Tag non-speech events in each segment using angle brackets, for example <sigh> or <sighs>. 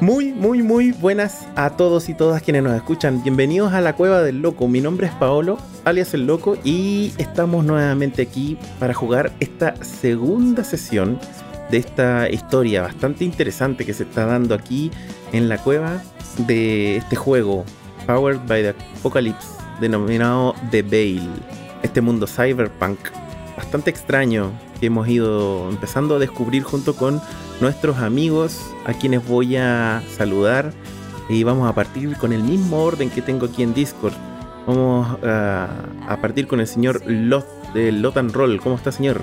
Muy, muy, muy buenas a todos y todas quienes nos escuchan. Bienvenidos a la Cueva del Loco. Mi nombre es Paolo, alias El Loco, y estamos nuevamente aquí para jugar esta segunda sesión de esta historia bastante interesante que se está dando aquí en la cueva de este juego, Powered by the Apocalypse, denominado The Veil. Este mundo cyberpunk bastante extraño que hemos ido empezando a descubrir junto con nuestros amigos a quienes voy a saludar y vamos a partir con el mismo orden que tengo aquí en Discord. Vamos a, partir con el señor Lot de Lot and Roll. ¿Cómo está, señor?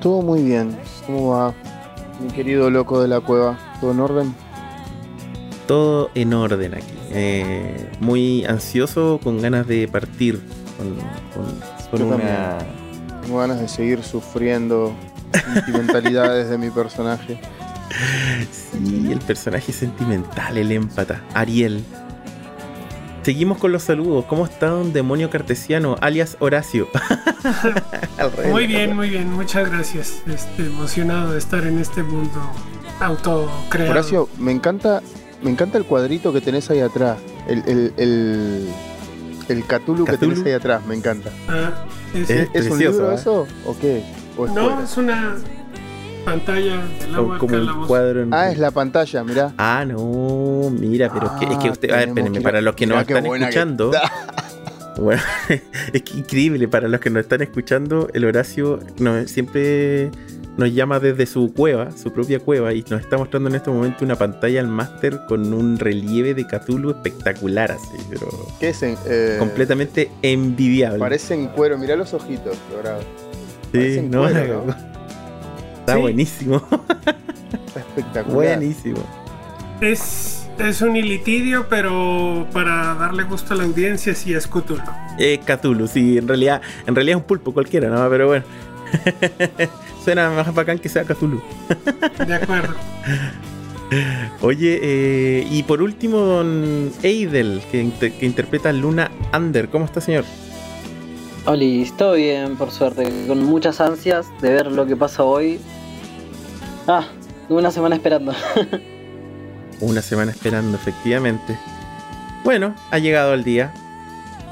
Todo muy bien. ¿Cómo va, mi querido loco de la cueva? ¿Todo en orden? Todo en orden aquí. Eh, muy ansioso, con ganas de partir con, una... Tengo ganas de seguir sufriendo sentimentalidades de mi personaje. Sí, el personaje sentimental, el empata. Ariel. Seguimos con los saludos. ¿Cómo está un demonio cartesiano, alias Horacio? <laughs> muy bien, muy bien. Muchas gracias. Este, emocionado de estar en este mundo autocreado. Horacio, me encanta, me encanta el cuadrito que tenés ahí atrás. El, el, el, el Cthulhu, que tenés ahí atrás, me encanta. Ah, ¿Es, ¿Es un libro ¿eh? eso o qué? no, es una pantalla del agua como un cuadro Ah, es la pantalla, mirá. Ah, no, mira, pero es, que, es que usted, a ver, espérenme, para los que nos están escuchando. <laughs> Bueno, <laughs> es que increíble, para los que nos están escuchando, el Horacio no, siempre nos llama desde su cueva, su propia cueva, y nos está mostrando en este momento una pantalla al máster con un relieve de Cthulhu espectacular, así, pero. ¿Qué es? Eh, completamente envidiable. Parece en cuero, mirá los ojitos, dorado. Sí, <laughs> no, Está buenísimo. Está espectacular. Buenísimo. Es, es un ilitidio, pero para darle gusto a la audiencia sí es Cthulhu. Es Cthulhu, sí, en realidad, en realidad es un pulpo cualquiera, ¿no? Pero bueno. <laughs> Suena más bacán que sea Cthulhu. De acuerdo. Oye, eh, y por último, don Eidel, que, que interpreta a Luna Under. ¿Cómo está, señor? Hola, estoy bien, por suerte, con muchas ansias de ver lo que pasa hoy. Ah, una semana esperando. <laughs> una semana esperando, efectivamente. Bueno, ha llegado el día.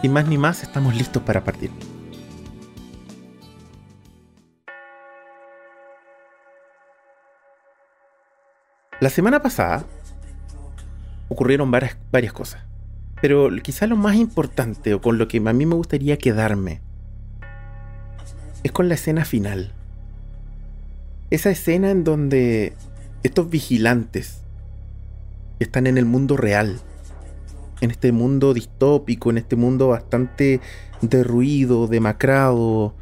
Sin más ni más, estamos listos para partir. La semana pasada ocurrieron varias, varias cosas. Pero quizá lo más importante o con lo que a mí me gustaría quedarme es con la escena final. Esa escena en donde estos vigilantes están en el mundo real, en este mundo distópico, en este mundo bastante derruido, demacrado,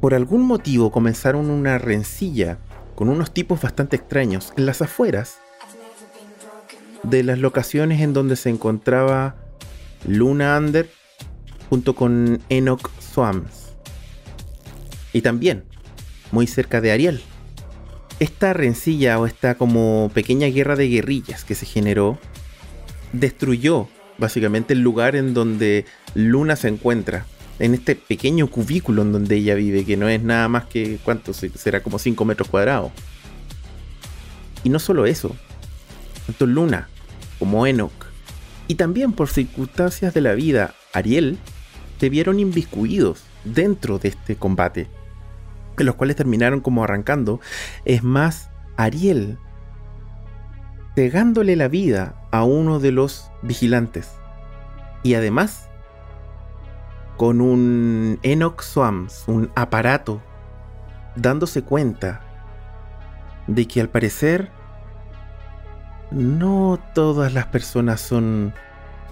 por algún motivo comenzaron una rencilla con unos tipos bastante extraños en las afueras de las locaciones en donde se encontraba Luna Under junto con Enoch Swams. Y también, muy cerca de Ariel. Esta rencilla o esta como pequeña guerra de guerrillas que se generó destruyó básicamente el lugar en donde Luna se encuentra. En este pequeño cubículo en donde ella vive, que no es nada más que, ¿cuánto? Será como 5 metros cuadrados. Y no solo eso, tanto Luna como Enoch, y también por circunstancias de la vida, Ariel, se vieron inviscuidos dentro de este combate, en los cuales terminaron como arrancando. Es más, Ariel pegándole la vida a uno de los vigilantes. Y además, con un Enoch Swams, un aparato, dándose cuenta de que al parecer no todas las personas son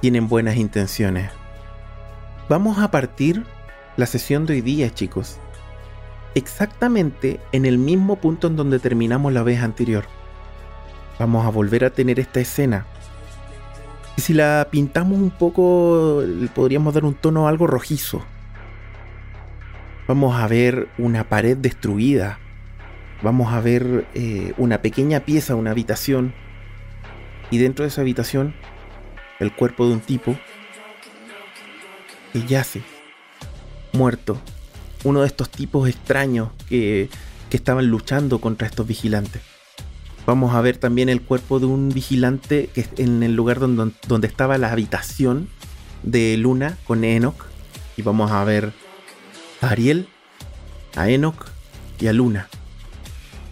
tienen buenas intenciones. Vamos a partir la sesión de hoy día, chicos. Exactamente en el mismo punto en donde terminamos la vez anterior. Vamos a volver a tener esta escena. Y si la pintamos un poco, podríamos dar un tono algo rojizo. Vamos a ver una pared destruida. Vamos a ver eh, una pequeña pieza, una habitación y dentro de esa habitación, el cuerpo de un tipo que yace, muerto, uno de estos tipos extraños que, que estaban luchando contra estos vigilantes. Vamos a ver también el cuerpo de un vigilante que en el lugar donde, donde estaba la habitación de Luna con Enoch. Y vamos a ver a Ariel, a Enoch y a Luna.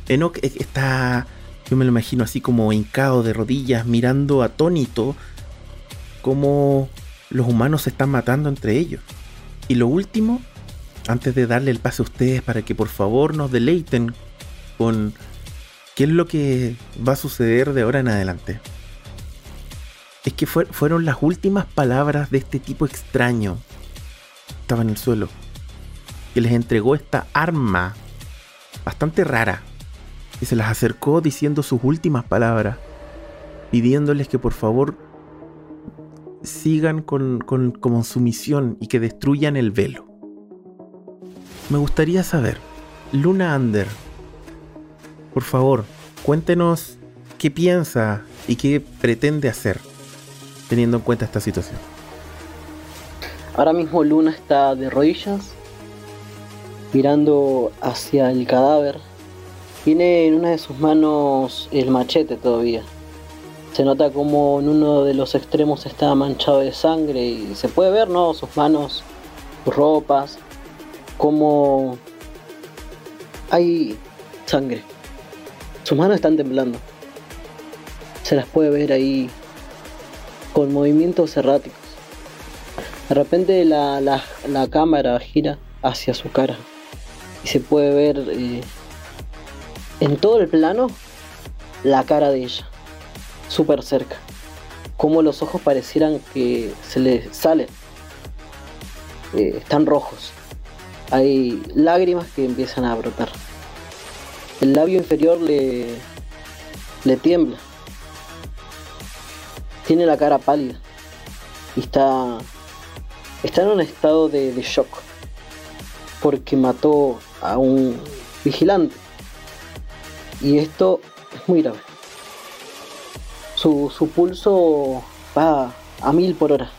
Enoch está, yo me lo imagino así como hincado de rodillas, mirando atónito cómo los humanos se están matando entre ellos. Y lo último, antes de darle el pase a ustedes para que por favor nos deleiten con qué es lo que va a suceder de ahora en adelante. Es que fueron las últimas palabras de este tipo extraño. Estaba en el suelo. Que les entregó esta arma bastante rara. Y se las acercó diciendo sus últimas palabras. Pidiéndoles que por favor sigan con, con, su misión y que destruyan el velo. Me gustaría saber, Luna Under, por favor, cuéntenos qué piensa y qué pretende hacer teniendo en cuenta esta situación. Ahora mismo Luna está de rodillas, mirando hacia el cadáver. Tiene en una de sus manos el machete todavía. Se nota como en uno de los extremos está manchado de sangre y se puede ver, ¿no? Sus manos, sus ropas, como hay sangre. Sus manos están temblando. Se las puede ver ahí con movimientos erráticos. De repente la, cámara gira hacia su cara y se puede ver eh, en todo el plano la cara de ella súper cerca. Como los ojos parecieran que se le salen. Eh, están rojos. Hay lágrimas que empiezan a brotar. El labio inferior le, le tiembla. Tiene la cara pálida. Y está, está en un estado de, de shock. Porque mató a un vigilante. Y esto es muy grave. Su, pulso va a mil por hora.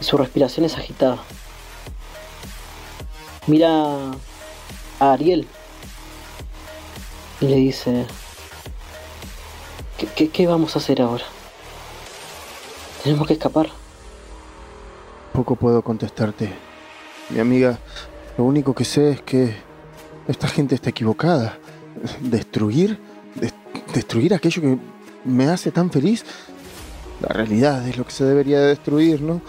Y su respiración es agitada. Mira a Ariel. Le dice... ¿Qué, vamos a hacer ahora? Tenemos que escapar. Poco puedo contestarte. Mi amiga, lo único que sé es que esta gente está equivocada. Destruir, destruir aquello que me hace tan feliz. La realidad es lo que se debería de destruir, ¿no?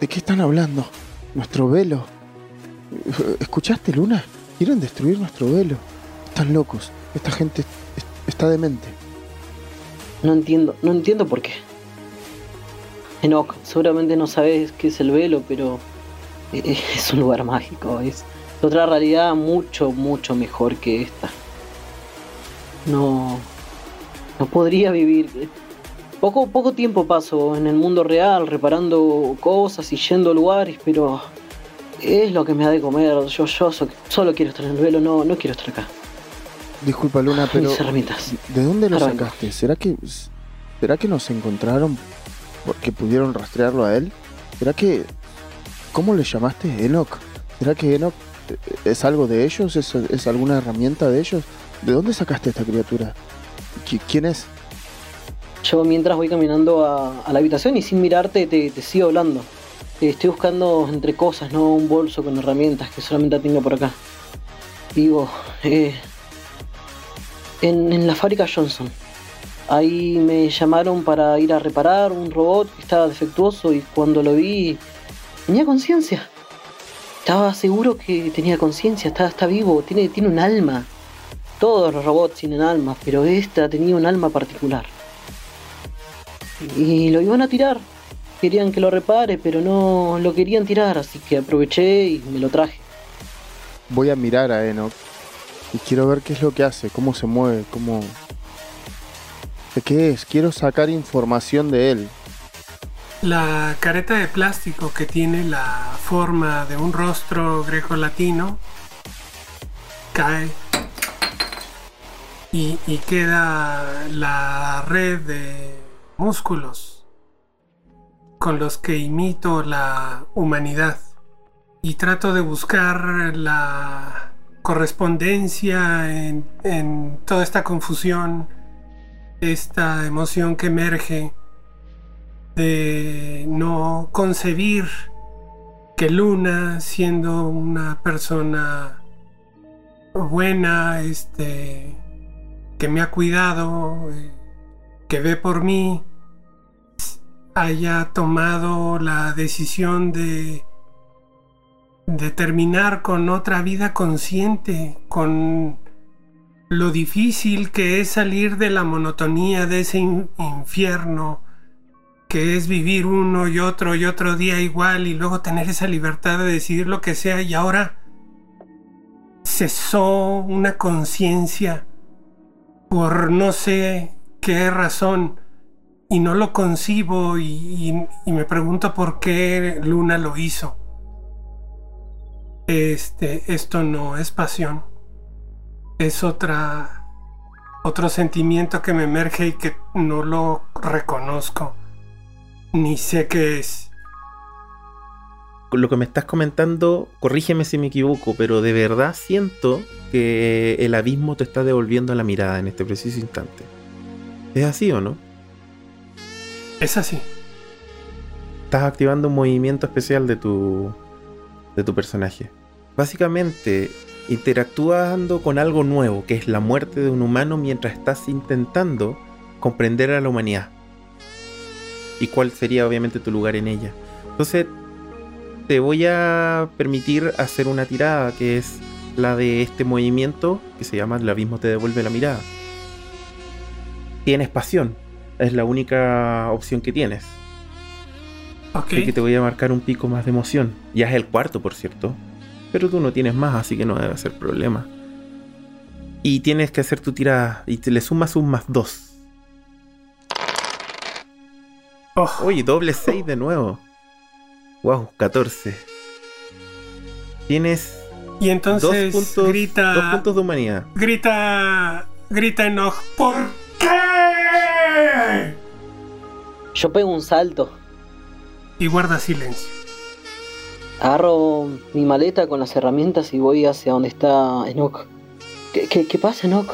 ¿De qué están hablando? Nuestro velo. ¿Escuchaste, Luna? Quieren destruir nuestro velo. Están locos. Esta gente está demente. No entiendo, no entiendo por qué. Enoch, seguramente no sabes qué es el velo, pero es un lugar mágico. Es otra realidad mucho, mucho mejor que esta. No, no podría vivir. Poco, poco tiempo paso en el mundo real reparando cosas y yendo a lugares, pero es lo que me da de comer. Yo, yo solo quiero estar en el velo, no, no quiero estar acá. Disculpa Luna, pero ¿de dónde lo sacaste? ¿Será que será que nos encontraron porque pudieron rastrearlo a él? ¿Será que cómo le llamaste Enoch? ¿Será que Enoch es algo de ellos? ¿Es, es alguna herramienta de ellos? ¿De dónde sacaste esta criatura? ¿Quién es? Yo mientras voy caminando a, la habitación y sin mirarte te, sigo hablando. Eh, estoy buscando entre cosas, no un bolso con herramientas que solamente tengo por acá. Digo, eh, en, la fábrica Johnson. Ahí me llamaron para ir a reparar un robot que estaba defectuoso y cuando lo vi tenía conciencia. Estaba seguro que tenía conciencia, está, está vivo, tiene, tiene un alma. Todos los robots tienen alma, pero esta tenía un alma particular. Y lo iban a tirar. Querían que lo repare, pero no lo querían tirar, así que aproveché y me lo traje. Voy a mirar a Enoch y quiero ver qué es lo que hace, cómo se mueve, cómo... ¿De qué es? Quiero sacar información de él. La careta de plástico que tiene la forma de un rostro greco-latino cae y, queda la red de músculos con los que imito la humanidad y trato de buscar la correspondencia en, en toda esta confusión, esta emoción que emerge de no concebir que Luna, siendo una persona buena, este, que me ha cuidado, eh, que ve por mí, haya tomado la decisión de, de terminar con otra vida consciente, con lo difícil que es salir de la monotonía de ese infierno que es vivir uno y otro y otro día igual y luego tener esa libertad de decidir lo que sea y ahora cesó una conciencia por no sé qué razón y no lo concibo y, me pregunto por qué Luna lo hizo. Este, esto no es pasión, es otra, otro sentimiento que me emerge y que no lo reconozco ni sé qué es. Lo que me estás comentando, corrígeme si me equivoco, pero de verdad siento que el abismo te está devolviendo la mirada en este preciso instante. ¿Es así o no? Es así. Estás activando un movimiento especial de tu, de tu personaje. Básicamente, interactuando con algo nuevo, que es la muerte de un humano mientras estás intentando comprender a la humanidad y cuál sería obviamente tu lugar en ella. Entonces, te voy a permitir hacer una tirada que es la de este movimiento que se llama El abismo te devuelve la mirada. Tienes pasión, es la única opción que tienes. Así que te voy a marcar un pico más de emoción. Ya es el cuarto, por cierto. Pero tú no tienes más, así que no debe ser problema. Y tienes que hacer tu tirada y te le sumas un más dos. Oh. Uy, doble 6 de nuevo. Wow, 14. Tienes. Y entonces dos puntos, grita. Dos puntos de humanidad. Grita. Grita enojo. ¿Por qué? Yo pego un salto. Y guarda silencio. Agarro mi maleta con las herramientas y voy hacia donde está Enoch. ¿Qué, qué, qué pasa, Enoch?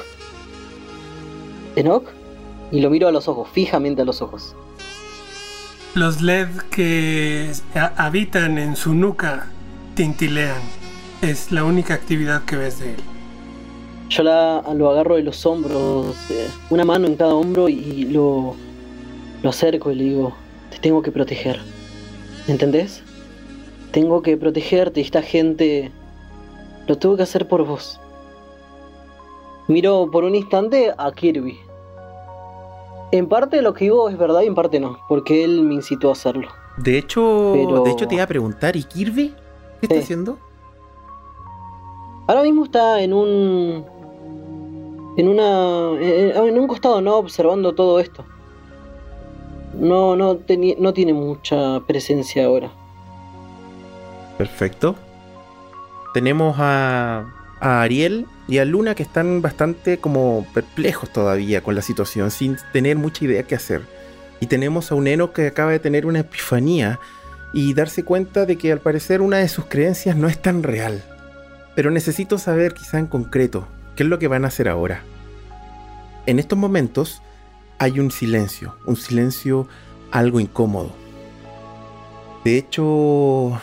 ¿Enoch? Y lo miro a los ojos, fijamente a los ojos. Los LED que habitan en su nuca tintilean. Es la única actividad que ves de él. Yo la, lo agarro de los hombros, eh, una mano en cada hombro y lo, lo acerco y le digo, te tengo que proteger. ¿Entendés? Tengo que protegerte y esta gente lo tuvo que hacer por vos. Miro por un instante a Kirby. En parte lo que digo es verdad y en parte no, porque él me incitó a hacerlo. De hecho, de hecho te iba a preguntar, ¿y Kirby? ¿Qué está haciendo? Ahora mismo está en un en una en, un costado no observando todo esto. No no no tiene mucha presencia ahora. Perfecto. Tenemos a a Ariel y a Luna que están bastante como perplejos todavía con la situación, sin tener mucha idea qué hacer. Y tenemos a un Eno que acaba de tener una epifanía y darse cuenta de que al parecer una de sus creencias no es tan real. Pero necesito saber quizá en concreto qué es lo que van a hacer ahora. En estos momentos hay un silencio, un silencio algo incómodo. De hecho,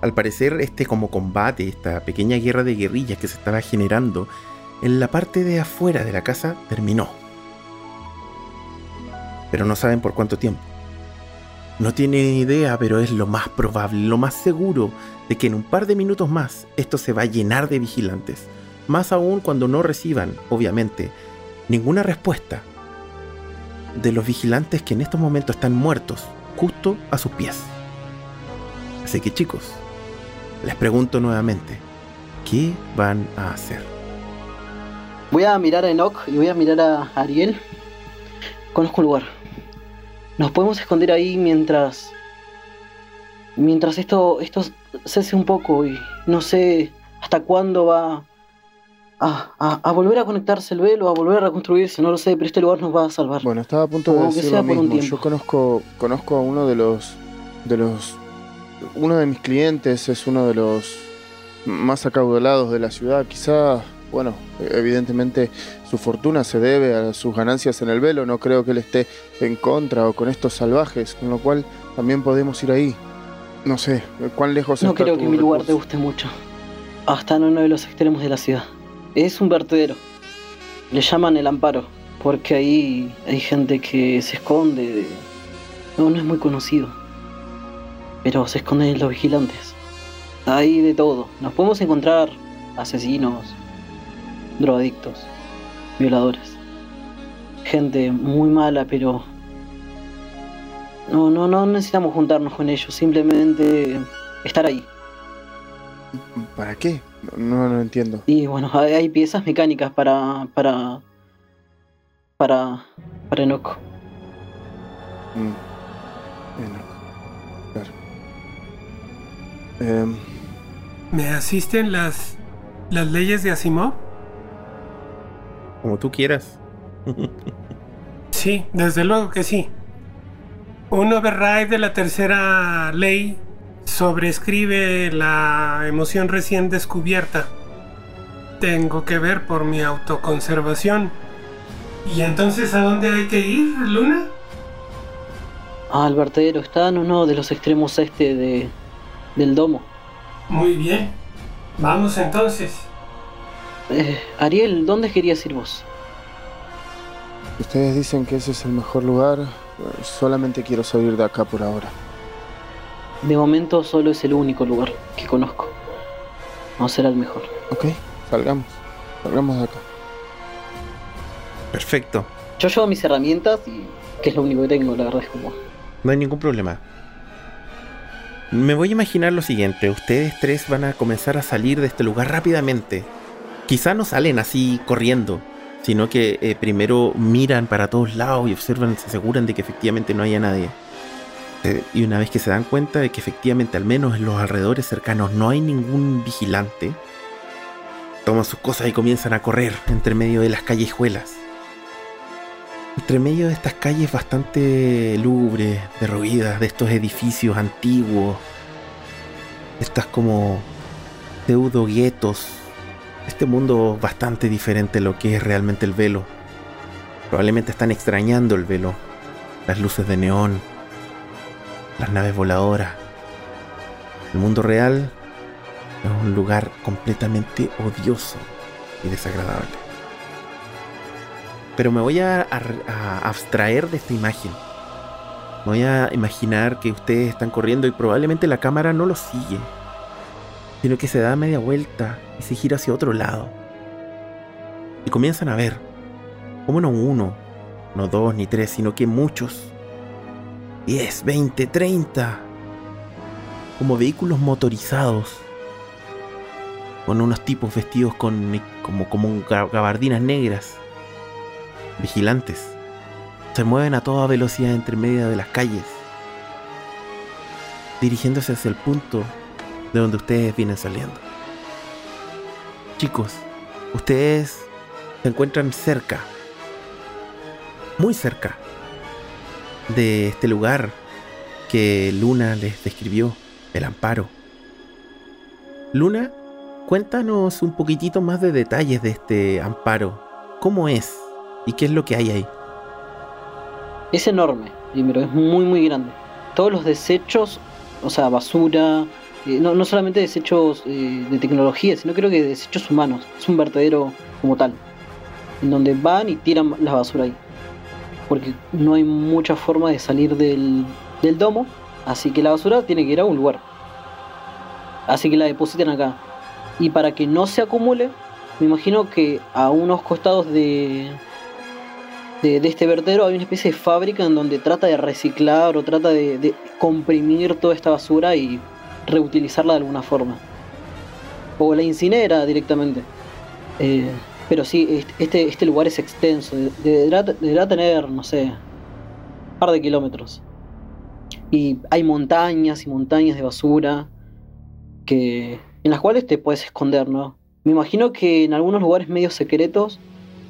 al parecer, este como combate, esta pequeña guerra de guerrillas que se estaba generando en la parte de afuera de la casa terminó. Pero no saben por cuánto tiempo. No tienen idea, pero es lo más probable, lo más seguro de que en un par de minutos más esto se va a llenar de vigilantes. Más aún cuando no reciban, obviamente, ninguna respuesta de los vigilantes que en estos momentos están muertos justo a sus pies. Así que chicos, les pregunto nuevamente, ¿qué van a hacer? Voy a mirar a Enoch y voy a mirar a Ariel. Conozco un lugar. Nos podemos esconder ahí mientras. Mientras esto, esto cese un poco y no sé hasta cuándo va a, a, volver a conectarse el velo, a volver a reconstruirse, no lo sé, pero este lugar nos va a salvar. Bueno, estaba a punto de decir lo mismo. Yo conozco, conozco a uno de los de los uno de mis clientes es uno de los más acaudalados de la ciudad. Quizá, bueno, evidentemente su fortuna se debe a sus ganancias en el velo. No creo que él esté en contra o con estos salvajes, con lo cual también podemos ir ahí. No sé, ¿cuán lejos No está creo tu que mi lugar te guste mucho. Hasta en uno de los extremos de la ciudad. Es un vertedero. Le llaman el amparo, porque ahí hay gente que se esconde. de- No, no es muy conocido. Pero se esconden los vigilantes. Hay de todo. Nos podemos encontrar asesinos, drogadictos, violadores. Gente muy mala, pero... No, no, no necesitamos juntarnos con ellos, simplemente estar ahí. ¿Para qué? No, no entiendo. Y bueno, hay, hay piezas mecánicas para. para. para. para Enoch. Mm. Claro. Em, ¿Me asisten las, las leyes de Asimov? Como tú quieras. Sí, desde luego que sí. Un override de la tercera ley sobrescribe la emoción recién descubierta. Tengo que ver por mi autoconservación. ¿Y entonces a dónde hay que ir, Luna? Ah, el vertedero está en uno de los extremos este de. del domo. Muy bien. Vamos entonces. Eh, Ariel, ¿dónde querías ir vos? Ustedes dicen que ese es el mejor lugar. Solamente quiero salir de acá por ahora. De momento solo es el único lugar que conozco. No será el mejor. Ok, salgamos. Salgamos de acá. Perfecto. Yo llevo mis herramientas y. que es lo único que tengo, la verdad es como. No hay ningún problema. Me voy a imaginar lo siguiente. Ustedes tres van a comenzar a salir de este lugar rápidamente. Quizá no salen así corriendo, sino que eh, primero miran para todos lados y observan, se aseguran de que efectivamente no haya nadie. Eh, y una vez que se dan cuenta de que efectivamente al menos en los alrededores cercanos no hay ningún vigilante, toman sus cosas y comienzan a correr entre medio de las callejuelas. Entre medio de estas calles bastante lúgubres, derruidas, de estos edificios antiguos, estas como pseudo guetos, este mundo bastante diferente a lo que es realmente el velo. Probablemente están extrañando el velo, las luces de neón, las naves voladoras. El mundo real es un lugar completamente odioso y desagradable. Pero me voy a, abstraer de esta imagen. Me voy a imaginar que ustedes están corriendo y probablemente la cámara no los sigue, sino que se da media vuelta y se gira hacia otro lado. Y comienzan a ver, como no uno, no dos ni tres, sino que muchos. 10, 20, 30. Como vehículos motorizados. Con unos tipos vestidos con como, como ga- gabardinas negras vigilantes. Se mueven a toda velocidad entre medio de las calles, dirigiéndose hacia el punto de donde ustedes vienen saliendo. Chicos, ustedes se encuentran cerca, muy cerca de este lugar que Luna les describió, el amparo. Luna, cuéntanos un poquitito más de detalles de este amparo. ¿Cómo es? ¿Y qué es lo que hay ahí? Es enorme, primero, es muy muy grande. Todos los desechos, o sea, basura, eh, no, no solamente desechos eh, de tecnología, sino creo que desechos humanos. Es un vertedero como tal, en donde van y tiran la basura ahí. Porque no hay mucha forma de salir del, del domo, así que la basura tiene que ir a un lugar. Así que la depositan acá. Y para que no se acumule, me imagino que a unos costados de, de, este vertedero hay una especie de fábrica en donde trata de reciclar o trata de, de comprimir toda esta basura y reutilizarla de alguna forma. O la incinera directamente. Eh, pero sí, est- este, este lugar es extenso. de- Deberá, tener, no sé, un par de kilómetros. Y hay montañas y montañas de basura que en las cuales te puedes esconder, ¿no? Me imagino que en algunos lugares medio secretos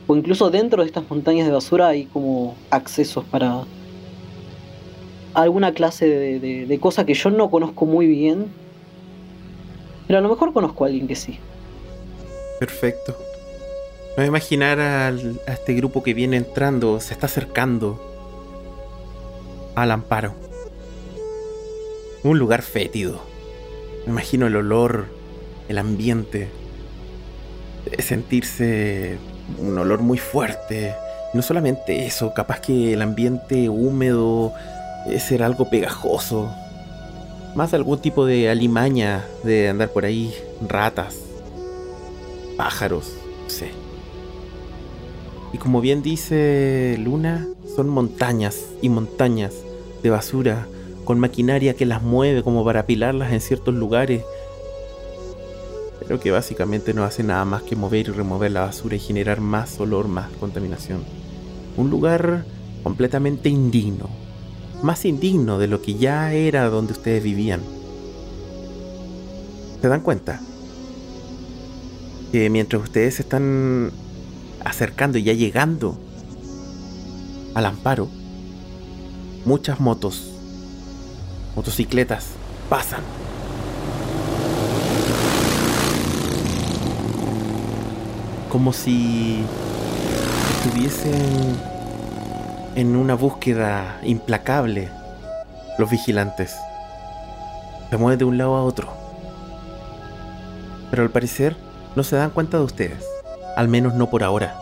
o incluso dentro de estas montañas de basura hay como accesos para alguna clase de, de, cosa que yo no conozco muy bien. Pero a lo mejor conozco a alguien que sí. Perfecto. Me voy a imaginar a este grupo que viene entrando, se está acercando al amparo. Un lugar fétido. Me imagino el olor, el ambiente. Sentirse un olor muy fuerte. No solamente eso, capaz que el ambiente húmedo es ser algo pegajoso. Más algún tipo de alimaña de andar por ahí, ratas, pájaros, no sé. Y como bien dice Luna, son montañas y montañas de basura con maquinaria que las mueve como para apilarlas en ciertos lugares. Pero que básicamente no hace nada más que mover y remover la basura y generar más olor, más contaminación. Un lugar completamente indigno. Más indigno de lo que ya era donde ustedes vivían. ¿Se dan cuenta? Que mientras ustedes están acercando y ya llegando al amparo, muchas motos motocicletas pasan. Como si estuviesen en una búsqueda implacable los vigilantes. Se mueven de un lado a otro. Pero al parecer no se dan cuenta de ustedes. Al menos no por ahora.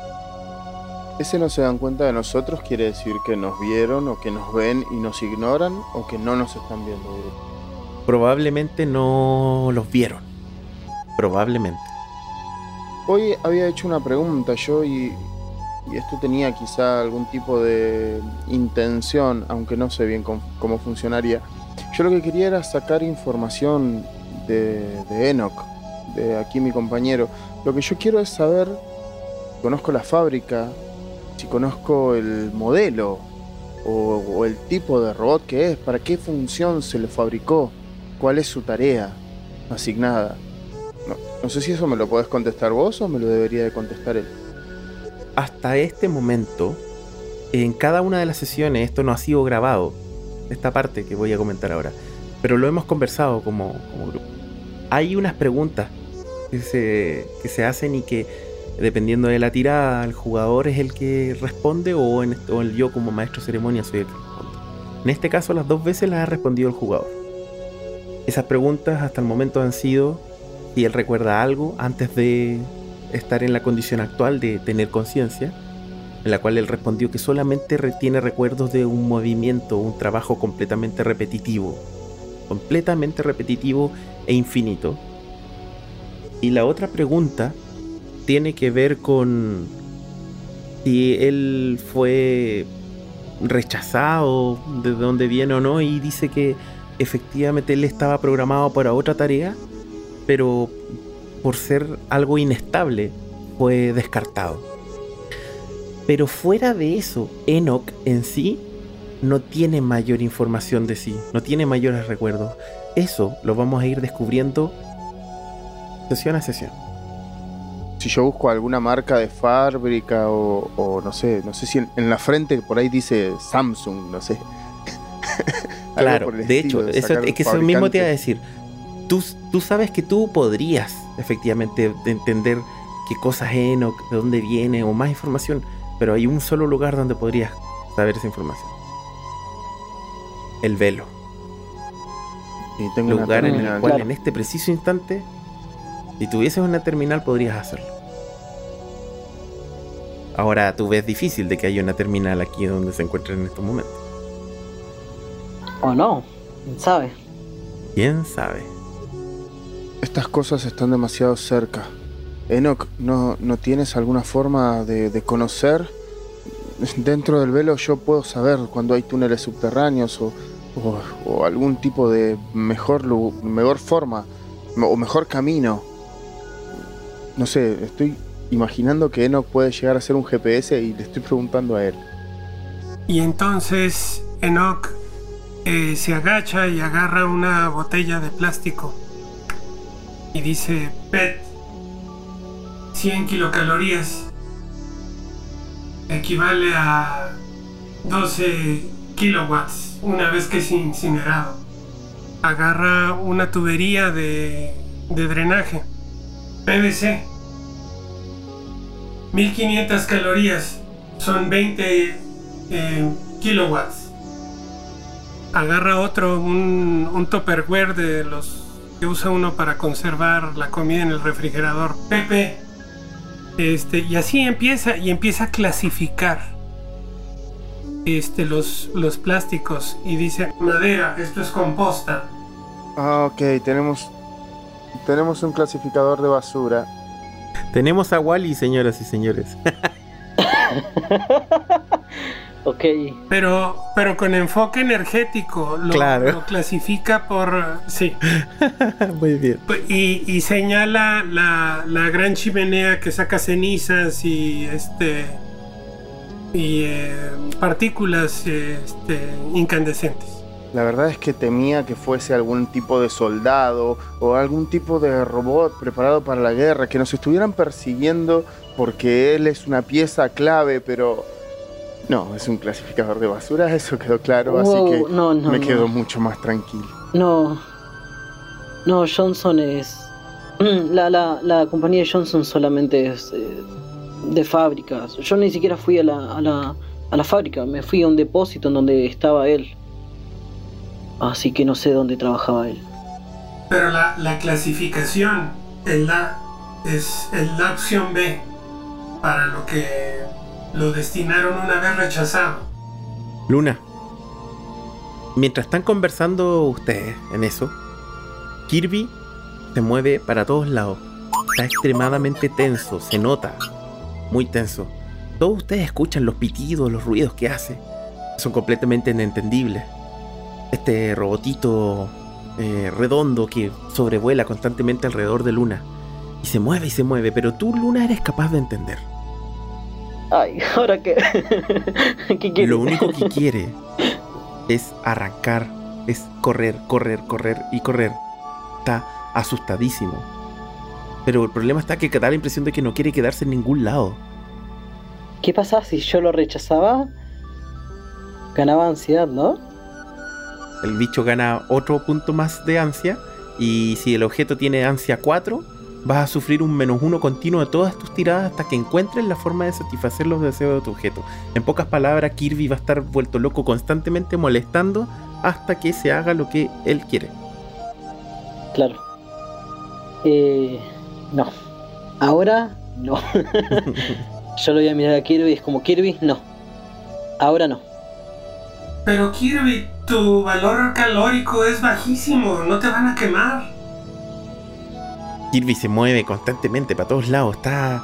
Ese no se dan cuenta de nosotros quiere decir que nos vieron o que nos ven y nos ignoran o que no nos están viendo. Probablemente no los vieron. Probablemente. Hoy había hecho una pregunta yo y, esto tenía quizá algún tipo de intención, aunque no sé bien cómo, funcionaría. Yo lo que quería era sacar información de, de Enoch, de aquí mi compañero. Lo que yo quiero es saber, conozco la fábrica, si conozco el modelo o, el tipo de robot que es, para qué función se le fabricó, cuál es su tarea asignada. No, sé si eso me lo podés contestar vos o me lo debería de contestar él. Hasta este momento, en cada una de las sesiones, esto no ha sido grabado, esta parte que voy a comentar ahora, pero lo hemos conversado como, grupo. Hay unas preguntas que se, que se hacen y que dependiendo de la tirada, el jugador es el que responde o, en, el yo como maestro de ceremonia soy el que responde. En este caso las dos veces las ha respondido el jugador. Esas preguntas hasta el momento han sido si él recuerda algo antes de estar en la condición actual de tener conciencia, en la cual él respondió que solamente tiene recuerdos de un movimiento, un trabajo completamente repetitivo, completamente repetitivo e infinito. Y la otra pregunta tiene que ver con si él fue rechazado, de dónde viene o no, y dice que efectivamente él estaba programado para otra tarea, pero por ser algo inestable fue descartado. Pero fuera de eso, Enoch en sí no tiene mayor información de sí, no tiene mayores recuerdos. Eso lo vamos a ir descubriendo sesión a sesión si yo busco alguna marca de fábrica o, no sé, no sé si en, la frente por ahí dice Samsung, no sé. <laughs> claro, de hecho, eso, es que eso mismo te iba a decir. Tú, tú sabes que tú podrías efectivamente entender qué cosa es Enoch, de dónde viene o más información, pero hay un solo lugar donde podrías saber esa información. El velo. Y tengo lugar en el cual en este preciso instante si tuvieses una terminal podrías hacerlo. Ahora tú ves difícil de que haya una terminal aquí donde se encuentren en estos momentos. O no, quién sabe. ¿Quién sabe? Estas cosas están demasiado cerca. Enoch, ¿no, no tienes alguna forma de, conocer? Dentro del velo yo puedo saber cuando hay túneles subterráneos o, o algún tipo de mejor, mejor forma o mejor camino no sé, estoy imaginando que Enoch puede llegar a ser un GPS y le estoy preguntando a él. Y entonces Enoch eh, se agacha y agarra una botella de plástico y dice, PET, 100 kilocalorías, equivale a 12 kilowatts una vez que es incinerado. Agarra una tubería de, de drenaje. PVC. 1500 calorías. Son 20 eh, kilowatts. Agarra otro, un, un tupperware de los que usa uno para conservar la comida en el refrigerador. Pepe. Este, y así empieza, y empieza a clasificar este, los, los plásticos. Y dice, madera, esto es composta. Ah, ok, tenemos, tenemos un clasificador de basura. <laughs> Tenemos a Wally, señoras y señores. <laughs> Ok. Pero, pero con enfoque energético. Lo, Claro. lo clasifica por. Sí. <laughs> Muy bien. Y, y señala la, la gran chimenea que saca cenizas y este. y eh, partículas este, incandescentes. La verdad es que temía que fuese algún tipo de soldado o algún tipo de robot preparado para la guerra, que nos estuvieran persiguiendo porque él es una pieza clave, pero no, es un clasificador de basura, <laughs> eso quedó claro, Wow, así que no, no, me no. quedo mucho más tranquilo. No. No, Johnson es. La, la, la compañía Johnson solamente es eh, de fábricas. Yo ni siquiera fui a la, a, la, a la fábrica, me fui a un depósito en donde estaba él. Así que no sé dónde trabajaba él. Pero la, la clasificación es la, es, es la opción B para lo que lo destinaron una vez rechazado. Luna. Mientras están conversando ustedes en eso, Kirby se mueve para todos lados. Está extremadamente tenso, se nota. Muy tenso. Todos ustedes escuchan los pitidos, los ruidos que hace. Son completamente inentendibles. Este robotito eh, redondo que sobrevuela constantemente alrededor de Luna. Y se mueve y se mueve, pero tú, Luna, eres capaz de entender. Ay, <laughs> ahora qué. <laughs> ¿Qué quieres? Lo único que quiere es arrancar, es correr, correr, correr y correr. Está asustadísimo. Pero el problema está que da la impresión de que no quiere quedarse en ningún lado. ¿Qué pasa si yo lo rechazaba? Ganaba ansiedad, ¿no? El bicho gana otro punto más de ansia. Y si el objeto tiene ansia 4, vas a sufrir un menos uno continuo de todas tus tiradas hasta que encuentres la forma de satisfacer los deseos de tu objeto. En pocas palabras, Kirby va a estar vuelto loco constantemente molestando hasta que se haga lo que él quiere. Claro. Eh, no. Ahora, no. <laughs> Yo lo voy a mirar a Kirby y es como Kirby, no. Ahora no. Pero Kirby, tu valor calórico es bajísimo, no te van a quemar. Kirby se mueve constantemente para todos lados, está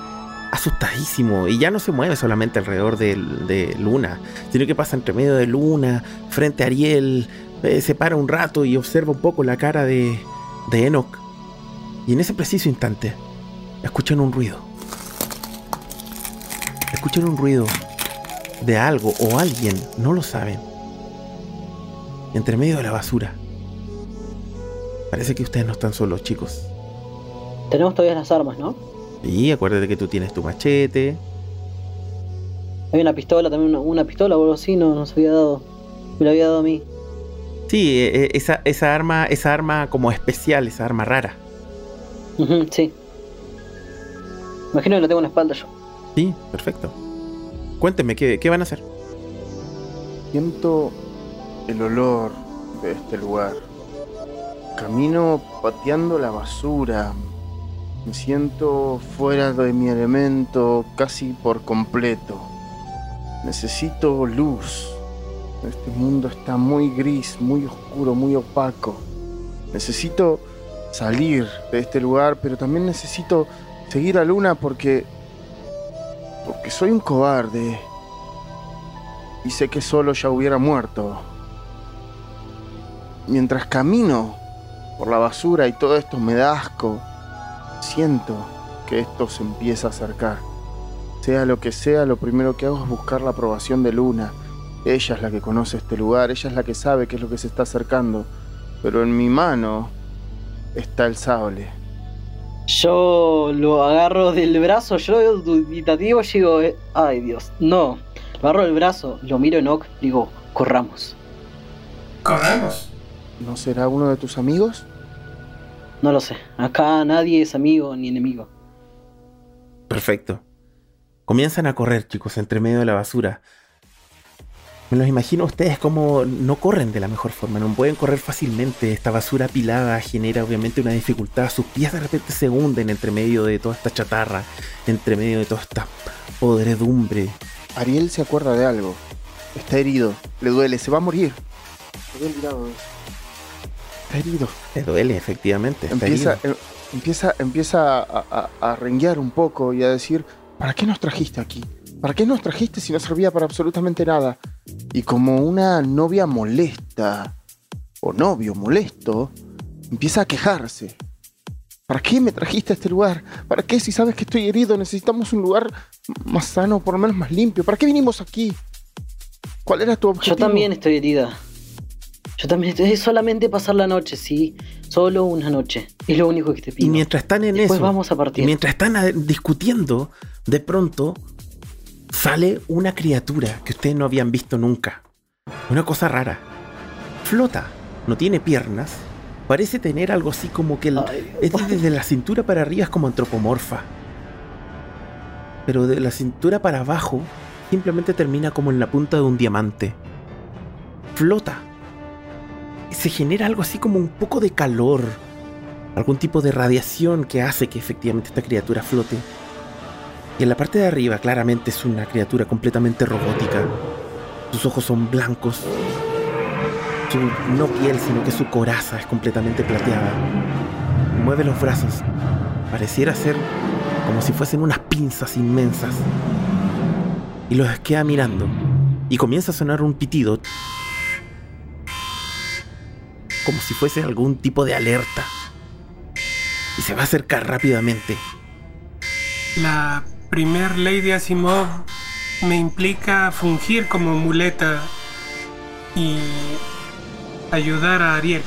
asustadísimo y ya no se mueve solamente alrededor de, Luna, sino que pasa entre medio de Luna, frente a Ariel, eh, se para un rato y observa un poco la cara de, de Enoch. Y en ese preciso instante, escuchan un ruido. Escuchan un ruido de algo o alguien, no lo saben. Entre medio de la basura. Parece que ustedes no están solos, chicos. Tenemos todavía las armas, ¿no? Y acuérdate que tú tienes tu machete. Hay una pistola, también una, una pistola o algo así, no nos había dado. Me la había dado a mí. Sí, eh, eh, esa, esa arma, esa arma como especial, esa arma rara. Ujú, sí. Imagino que lo tengo en la espalda yo. Sí, perfecto. Cuéntenme, ¿qué, qué van a hacer? Siento el olor de este lugar. Camino pateando la basura. Me siento fuera de mi elemento casi por completo. Necesito luz. Este mundo está muy gris, muy oscuro, muy opaco. Necesito salir de este lugar, pero también necesito seguir a Luna porque porque soy un cobarde y sé que solo ya hubiera muerto. Mientras camino por la basura y todo esto me da asco, siento que esto se empieza a acercar. Sea lo que sea, lo primero que hago es buscar la aprobación de Luna. Ella es la que conoce este lugar, ella es la que sabe qué es lo que se está acercando. Pero en mi mano está el sable. Yo lo agarro del brazo, yo lo veo dubitativo y digo, eh, ay Dios, no. Lo agarro del brazo, lo miro en Ock, digo, corramos. Corramos. ¿No será uno de tus amigos? No lo sé. Acá nadie es amigo ni enemigo. Perfecto. Comienzan a correr, chicos, entre medio de la basura. Me los imagino a ustedes como no corren de la mejor forma, no pueden correr fácilmente. Esta basura apilada genera obviamente una dificultad. Sus pies de repente se hunden entre medio de toda esta chatarra, entre medio de toda esta podredumbre. Ariel se acuerda de algo. Está herido, le duele, se va a morir. Había olvidado eso. Está herido. Te duele, efectivamente. está Empieza, herido. em- empieza, empieza a, a- a renguear un poco y a decir, ¿para qué nos trajiste aquí? ¿Para qué nos trajiste si no servía para absolutamente nada? Y como una novia molesta, o novio molesto, empieza a quejarse. ¿Para qué me trajiste a este lugar? ¿Para qué si sabes que estoy herido? Necesitamos un lugar más sano, por lo menos más limpio. ¿Para qué vinimos aquí? ¿Cuál era tu objetivo? Yo también estoy herida. Yo también estoy... Es solamente pasar la noche, sí. Solo una noche. Es lo único que te Y pido. mientras están en Después eso, vamos a y partir. mientras están discutiendo, de pronto sale una criatura que ustedes no habían visto nunca. Una cosa rara. Flota, no tiene piernas, parece tener algo así como que el- Ay, es desde la cintura para arriba es como antropomorfa. Pero de la cintura para abajo simplemente termina como en la punta de un diamante. Flota. Se genera algo así como un poco de calor. Algún tipo de radiación que hace que efectivamente esta criatura flote. Y en la parte de arriba claramente es una criatura completamente robótica. Sus ojos son blancos. Su no piel, sino que su coraza es completamente plateada. Mueve los brazos. Pareciera ser como si fuesen unas pinzas inmensas. Y los queda mirando. Y comienza a sonar un pitido. Como si fuese algún tipo de alerta. Y se va a acercar rápidamente. La primer ley de Asimov me implica fungir como muleta y ayudar a Ariel.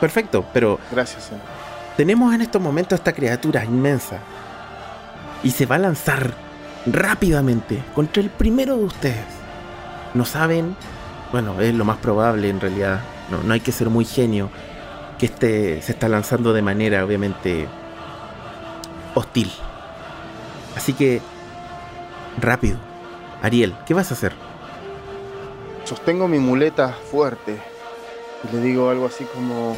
Perfecto, pero Gracias, señor. tenemos en estos momentos esta criatura inmensa. Y se va a lanzar rápidamente contra el primero de ustedes. No saben, bueno, es lo más probable en realidad. No, no hay que ser muy genio. Que este se está lanzando de manera obviamente hostil. Así que, rápido. Ariel, ¿qué vas a hacer? Sostengo mi muleta fuerte y le digo algo así como,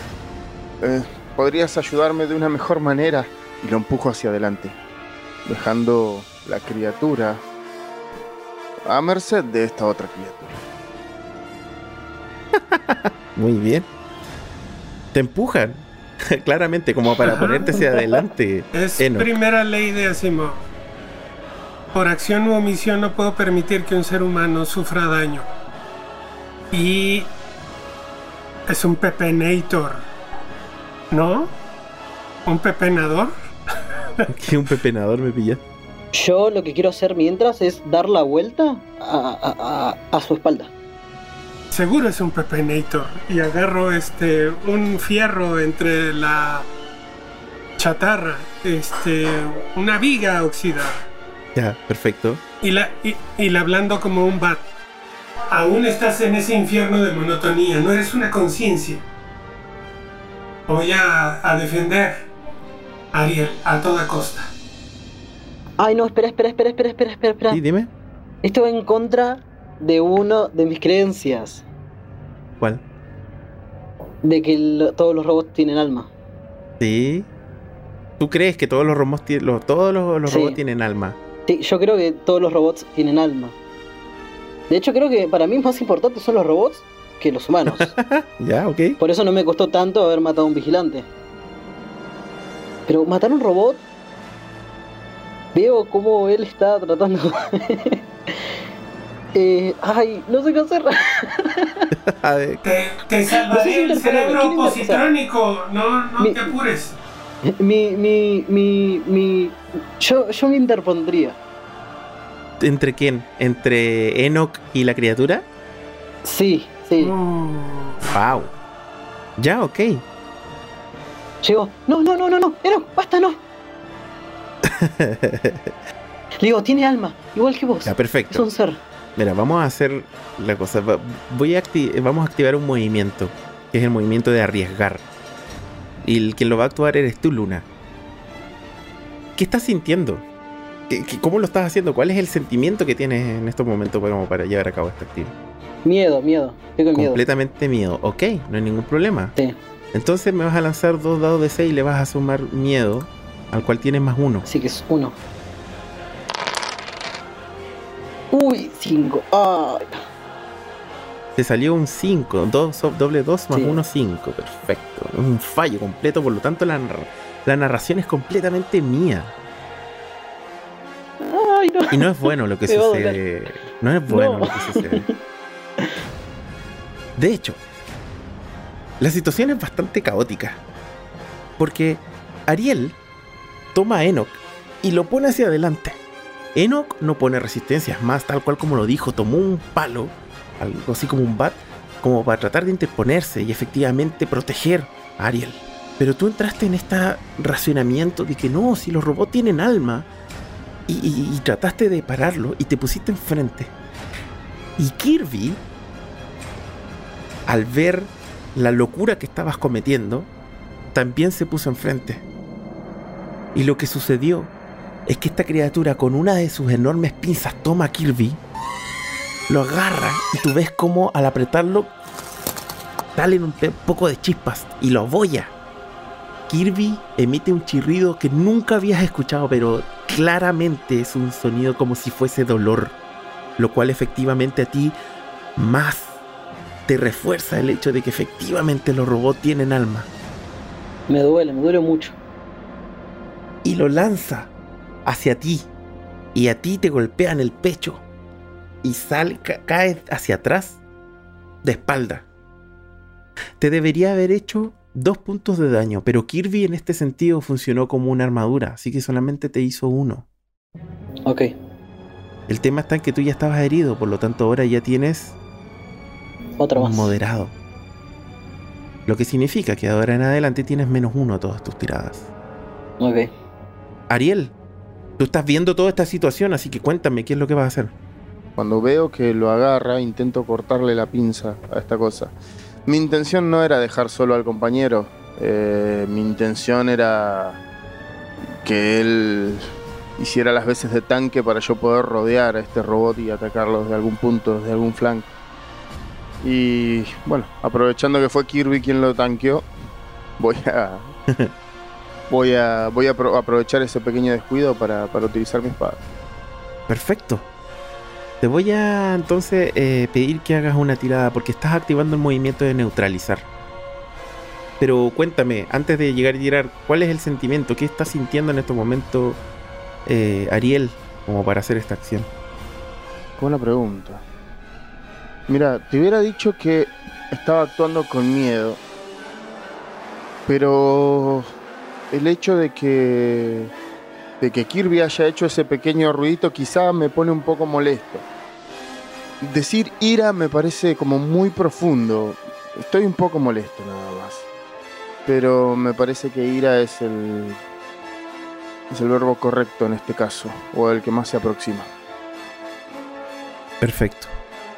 eh, ¿podrías ayudarme de una mejor manera? Y lo empujo hacia adelante, dejando la criatura a merced de esta otra criatura. <laughs> Muy bien. Te empujan. <laughs> Claramente, como para ponerte hacia adelante. Es Enoch. primera ley de Asimov. Por acción u omisión no puedo permitir que un ser humano sufra daño. Y es un pepenator. ¿No? ¿Un pepenador? <laughs> Que un pepenador me pilla. Yo lo que quiero hacer mientras es dar la vuelta a, a- a- a su espalda. Seguro es un pepenator. Y agarro este un fierro entre la chatarra, este una viga oxidada. Ya, perfecto. y la, y, y la hablando como un bat. Aún estás en ese infierno de monotonía, no eres una conciencia. Voy a, a defender a Ariel a toda costa. Ay, no, espera, espera, espera, espera, espera, espera. espera. Sí, dime. Esto va en contra de uno de mis creencias. ¿Cuál? De que lo- todos los robots tienen alma. Sí. ¿Tú crees que todos los robots, los- todos los, los Sí. robots tienen alma? Sí, yo creo que todos los robots tienen alma. De hecho, creo que para mí más importantes son los robots que los humanos. <laughs> Ya, ok. Por eso no me costó tanto haber matado a un vigilante. Pero matar a un robot. Veo cómo él está tratando. <laughs> eh, ay, no sé qué hacer. <laughs> A ver, Te, te No sé salvaré si el cerebro ¿quién inter- positrónico, no, no Mi- te apures. mi, mi, mi, mi. Yo, yo me interpondría. ¿Entre quién? ¿Entre Enoch y la criatura? Sí, sí. Wow. Ya, ok. Llego. No, no, no, no, no. Eno, basta, no. <laughs> Le digo, tiene alma, igual que vos. Ya, Es perfecto. un ser. Mira, vamos a hacer la cosa. Voy a vamos a activar un movimiento, que es el movimiento de arriesgar. Y el quien lo va a actuar eres tú, Luna. ¿Qué estás sintiendo? ¿Qué- qué- ¿Cómo lo estás haciendo? ¿Cuál es el sentimiento que tienes en estos momentos para, llevar a cabo esta actividad? Miedo, miedo. Estoy con miedo. Completamente miedo. Ok, no hay ningún problema. Sí. Entonces me vas a lanzar dos dados de 6 y le vas a sumar miedo, al cual tienes más uno. Así que es uno. Uy, cinco. Ay. Te salió un 5, dos, doble 2 más Sí. 1, 5. Perfecto. Un fallo completo, por lo tanto la, la narración es completamente mía. Ay, no. Y no es bueno lo que <laughs> Me sucede. No es bueno No. lo que sucede. <laughs> De hecho, la situación es bastante caótica. Porque Ariel toma a Enoch y lo pone hacia adelante. Enoch no pone resistencias más, tal cual como lo dijo, tomó un palo, algo así como un bat, como para tratar de interponerse y efectivamente proteger a Ariel. Pero tú entraste en este racionamiento de que no, si los robots tienen alma, y, y- trataste de pararlo y te pusiste enfrente. Y Kirby, al ver la locura que estabas cometiendo, también se puso enfrente. Y lo que sucedió es que esta criatura con una de sus enormes pinzas toma a Kirby, lo agarra y tú ves como al apretarlo salen un poco de chispas y lo abolla. Kirby emite un chirrido que nunca habías escuchado, pero claramente es un sonido como si fuese dolor, lo cual efectivamente a ti más te refuerza el hecho de que efectivamente los robots tienen alma. Me duele, me duele mucho. y lo lanza hacia ti. Y a ti te golpea en el pecho. Y sale, ca- cae hacia atrás de espalda. Te debería haber hecho dos puntos de daño, pero Kirby en este sentido funcionó como una armadura, así que solamente te hizo uno. Ok. El tema está en que tú ya estabas herido, por lo tanto ahora ya tienes Otra más. moderado. Lo que significa que ahora en adelante tienes menos uno a todas tus tiradas. Ok. Ariel, tú estás viendo toda esta situación, así que cuéntame qué es lo que vas a hacer. Cuando veo que lo agarra, intento cortarle la pinza a esta cosa. Mi intención no era dejar solo al compañero. eh, mi intención era que él hiciera las veces de tanque para yo poder rodear a este robot y atacarlos de algún punto, de algún flanco. Y bueno, aprovechando que fue Kirby quien lo tanqueó, voy a <laughs> voy a voy a apro- aprovechar ese pequeño descuido para, para utilizar mi espada. Perfecto. Te voy a entonces eh, pedir que hagas una tirada porque estás activando el movimiento de neutralizar. Pero cuéntame, antes de llegar a tirar, ¿cuál es el sentimiento? ¿Qué estás sintiendo en estos momentos, eh, Ariel, como para hacer esta acción? Buena pregunta. Mira, te hubiera dicho que estaba actuando con miedo. Pero el hecho de que de que Kirby haya hecho ese pequeño ruidito quizá me pone un poco molesto. Decir ira me parece como muy profundo. Estoy un poco molesto nada más. Pero me parece que ira es el es el verbo correcto en este caso o el que más se aproxima. Perfecto.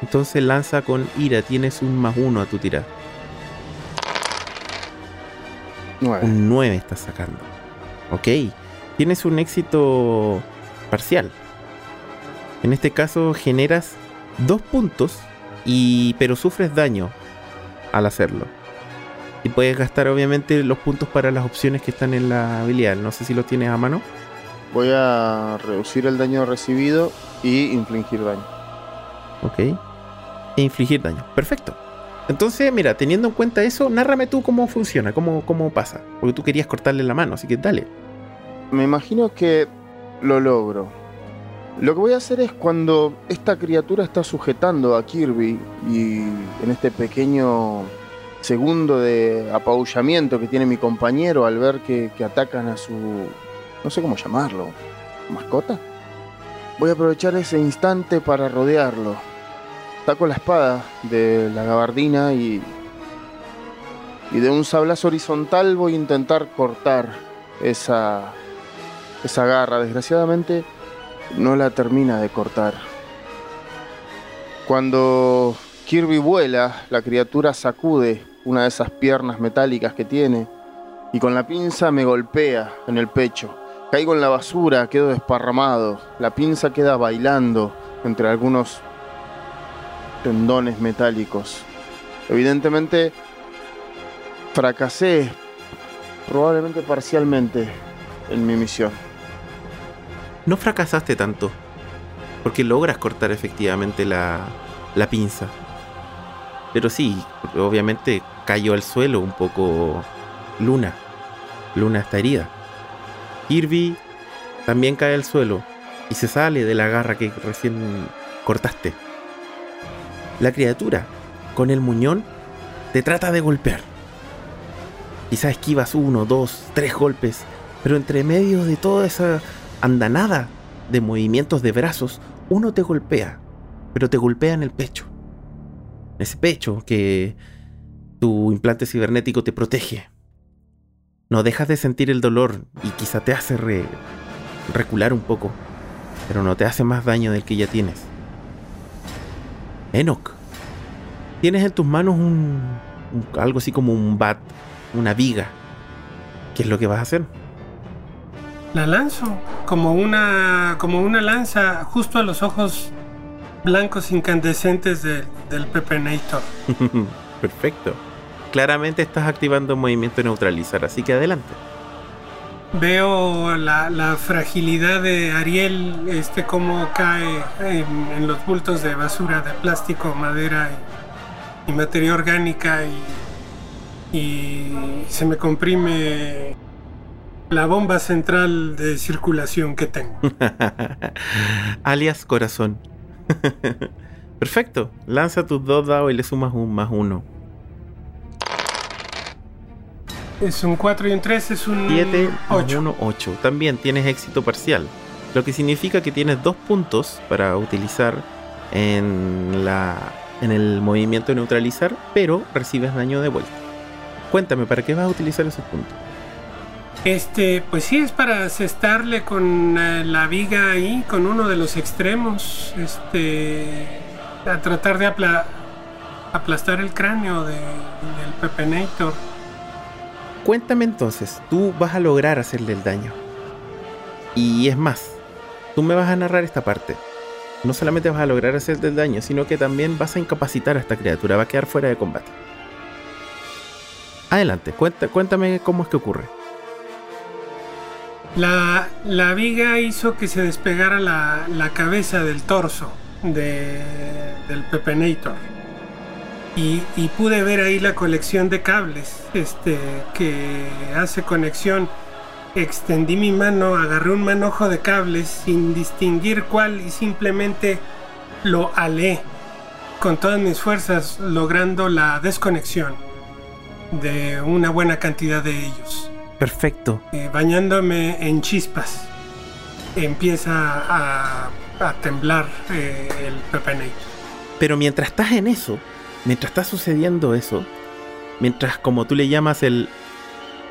Entonces lanza con ira, tienes un más uno a tu tirada. Nueve. Un 9 estás sacando. Ok. Tienes un éxito parcial. En este caso generas dos puntos, y, pero sufres daño al hacerlo. Y puedes gastar obviamente los puntos para las opciones que están en la habilidad. No sé si los tienes a mano. Voy a reducir el daño recibido y infligir daño. Ok. E infligir daño. Perfecto. Entonces, mira, teniendo en cuenta eso, nárrame tú cómo funciona, cómo, cómo pasa. Porque tú querías cortarle la mano, así que dale. Me imagino que lo logro. Lo que voy a hacer es cuando esta criatura está sujetando a Kirby y en este pequeño segundo de apabullamiento que tiene mi compañero al ver que, que atacan a su... no sé cómo llamarlo. ¿Mascota? Voy a aprovechar ese instante para rodearlo. Saco la espada de la gabardina y... Y de un sablazo horizontal voy a intentar cortar esa, esa garra. Desgraciadamente no la termina de cortar. Cuando Kirby vuela, la criatura sacude una de esas piernas metálicas que tiene y con la pinza me golpea en el pecho. Caigo en la basura, quedo desparramado. La pinza queda bailando entre algunos tendones metálicos. Evidentemente fracasé, probablemente parcialmente, en mi misión. No fracasaste tanto, porque logras cortar efectivamente la, la pinza. Pero sí, obviamente cayó al suelo un poco Luna. Luna está herida. Kirby también cae al suelo y se sale de la garra que recién cortaste. La criatura, con el muñón, te trata de golpear. Quizás esquivas uno, dos, tres golpes, pero entre medio de toda esa andanada de movimientos de brazos, uno te golpea, pero te golpea en el pecho. Ese pecho que tu implante cibernético te protege. No dejas de sentir el dolor y quizá te hace recular un poco, pero no te hace más daño del que ya tienes. Enoch, tienes en tus manos un, algo así como un bat, una viga. ¿Qué es lo que vas a hacer? La lanzo como una como una lanza justo a los ojos blancos incandescentes del Pepenator. <laughs> Perfecto claramente estás activando un movimiento neutralizar, así que adelante. Veo la, fragilidad de Ariel, este cómo cae en, los bultos de basura de plástico, madera y, materia orgánica y, y se me comprime la bomba central de circulación que tengo. <laughs> Alias corazón. <laughs> Perfecto. Lanza tus dos dados y le sumas un más uno. Es un 4 y un 3 es un 7 8. 1, 8. También tienes éxito parcial. Lo que significa que tienes dos puntos para utilizar en, la, en el movimiento neutralizar, pero recibes daño de vuelta. Cuéntame, ¿para qué vas a utilizar esos puntos? Este, pues sí, es para asestarle con eh, la viga ahí, con uno de los extremos. Este, a tratar de aplastar el cráneo de, del Pepenator. Cuéntame entonces, tú vas a lograr hacerle el daño. Y es más, tú me vas a narrar esta parte. No solamente vas a lograr hacerle el daño, sino que también vas a incapacitar a esta criatura, va a quedar fuera de combate. Adelante, cuéntame cómo es que ocurre. La, la viga hizo que se despegara la, cabeza del torso de, del Pepenator y, pude ver ahí la colección de cables este, que hace conexión. Extendí mi mano, agarré un manojo de cables sin distinguir cuál y simplemente lo alé con todas mis fuerzas, logrando la desconexión de una buena cantidad de ellos. Perfecto. Eh, bañándome en chispas, empieza a, temblar eh, el Pepe Pero mientras estás en eso, mientras está sucediendo eso, mientras como tú le llamas el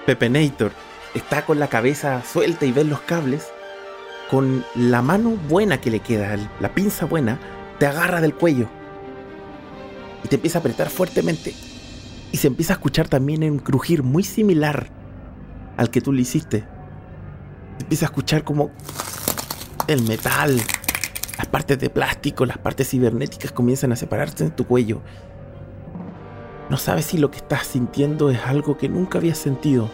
Pepenator, está con la cabeza suelta y ves los cables, con la mano buena que le queda, la pinza buena, te agarra del cuello y te empieza a apretar fuertemente. Y se empieza a escuchar también un crujir muy similar al que tú le hiciste. Se empieza a escuchar como el metal, las partes de plástico, las partes cibernéticas comienzan a separarse en tu cuello no sabes si lo que estás sintiendo es algo que nunca habías sentido.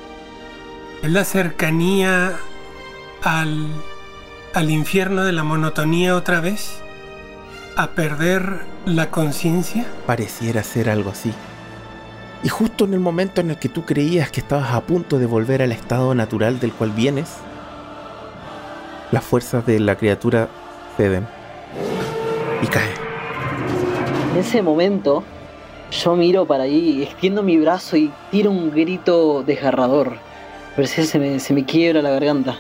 Es la cercanía al, al infierno de la monotonía otra vez. A perder la conciencia. Pareciera ser algo así. Y justo en el momento en el que tú creías que estabas a punto de volver al estado natural del cual vienes, las fuerzas de la criatura ceden y cae. En ese momento, yo miro para ahí, extiendo mi brazo y tiro un grito desgarrador. Pero se me, se me quiebra la garganta.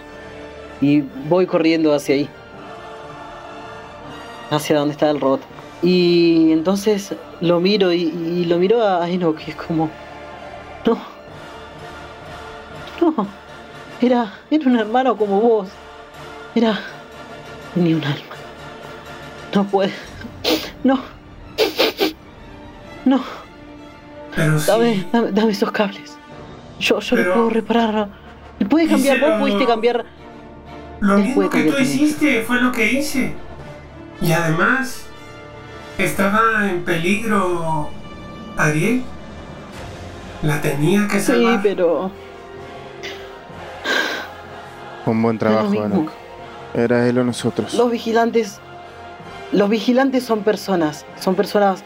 Y voy corriendo hacia ahí. Hacia donde está el robot. Y entonces lo miro y, lo miro a Enoch que es como... No. No. Era, era un hermano como vos. Era... Ni un alma. No puede. No. No, Pero sí. dame, dame, dame esos cables. Yo, yo Pero- lo puedo reparar. ¿Me puedes cambiar? ¿Vos Díselo- pudiste cambiar? Lo Él mismo que tú hiciste fue lo que hice. Y además, estaba en peligro Ariel. La tenía que Sí, salvar. pero. Un buen lo trabajo. Anok. Era él o nosotros. Los vigilantes. Los vigilantes son personas. Son personas.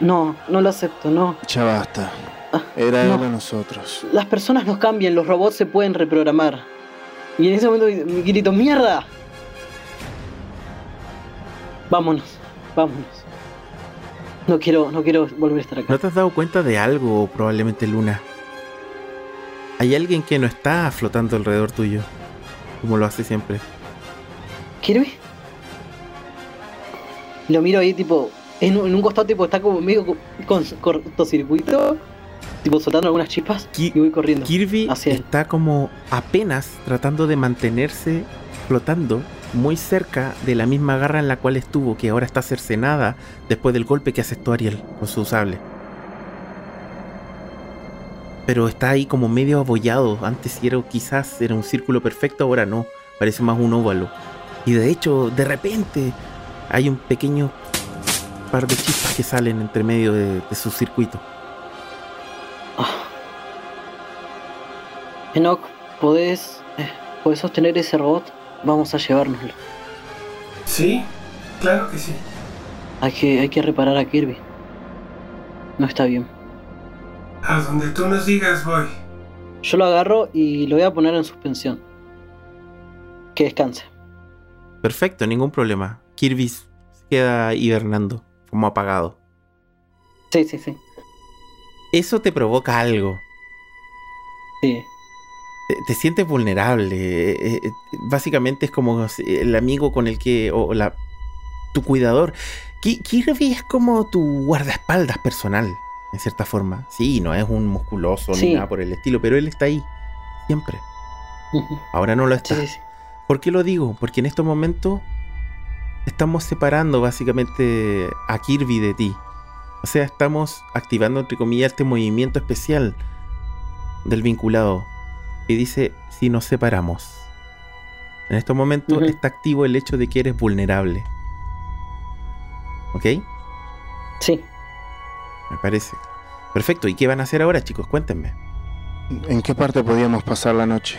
No, no lo acepto, no. Ya basta. Ah, Era no. él o nosotros. Las personas no cambian, los robots se pueden reprogramar. Y en ese momento me grito, ¡mierda! Vámonos, vámonos. No quiero, no quiero volver a estar acá. ¿No te has dado cuenta de algo, probablemente Luna? Hay alguien que no está flotando alrededor tuyo, como lo hace siempre. ¿Kirby? Lo miro ahí, tipo, en un, en un costado, tipo, está como medio co- con cortocircuito, tipo, soltando algunas chispas, Ki- y voy corriendo. Kirby Hacia él. está como apenas tratando de mantenerse flotando muy cerca de la misma garra en la cual estuvo, que ahora está cercenada después del golpe que asestó Ariel con su sable. Pero está ahí como medio abollado. Antes era, quizás era un círculo perfecto, ahora no. Parece más un óvalo. Y de hecho, de repente, hay un pequeño par de chispas que salen entre medio de, de su circuito. Enoch, ¿podés, eh, ¿podés sostener ese robot? Vamos a llevárnoslo. Sí, claro que sí. Hay que, hay que reparar a Kirby. No está bien. A donde tú nos digas voy. Yo lo agarro y lo voy a poner en suspensión. Que descanse. Perfecto, ningún problema. Kirby se queda hibernando, como apagado. Sí, sí, sí. Eso te provoca algo. Sí. Te, te sientes vulnerable. eh, eh, básicamente es como el amigo con el que. o la. tu cuidador. Ki- Kirby es como tu guardaespaldas personal, en cierta forma. Sí, no es un musculoso ni nada por el estilo, pero él está ahí. Siempre. Ahora no lo está. sí, sí. ¿Por qué lo digo? Porque en estos momentos estamos separando básicamente a Kirby de ti. O sea, estamos activando, entre comillas, este movimiento especial del vinculado que dice si nos separamos. En estos momentos está activo el hecho de que eres vulnerable. ¿Ok? Sí. Me parece. Perfecto. ¿Y qué van a hacer ahora, chicos? Cuéntenme. ¿En qué parte podíamos pasar la noche?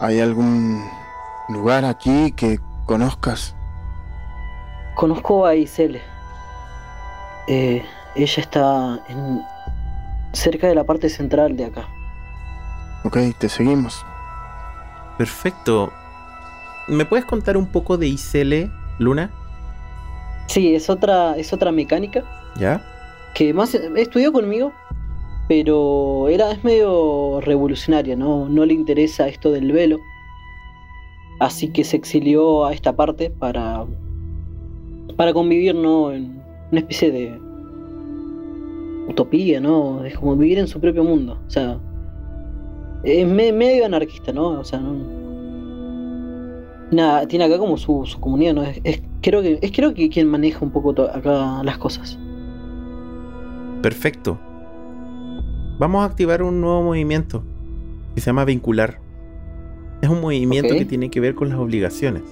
¿Hay algún lugar aquí que conozcas? Conozco a Isele. Eh, ella está en, cerca de la parte central de acá. Ok, te seguimos. Perfecto. ¿Me puedes contar un poco de Isele, Luna? Sí, es otra, es otra mecánica ¿Ya? que más estudió conmigo, pero era, es medio revolucionaria, ¿no? No le interesa esto del velo. Así que se exilió a esta parte para, para convivir, ¿no? En una especie de utopía, ¿no? Es como vivir en su propio mundo. O sea, es me- medio anarquista, ¿no? O sea, no. Nada, tiene acá como su, su comunidad, ¿no? Es, creo que, es creo que quien maneja un poco acá las cosas. Perfecto. Vamos a activar un nuevo movimiento que se llama vincular. Es un movimiento que tiene que ver con las obligaciones.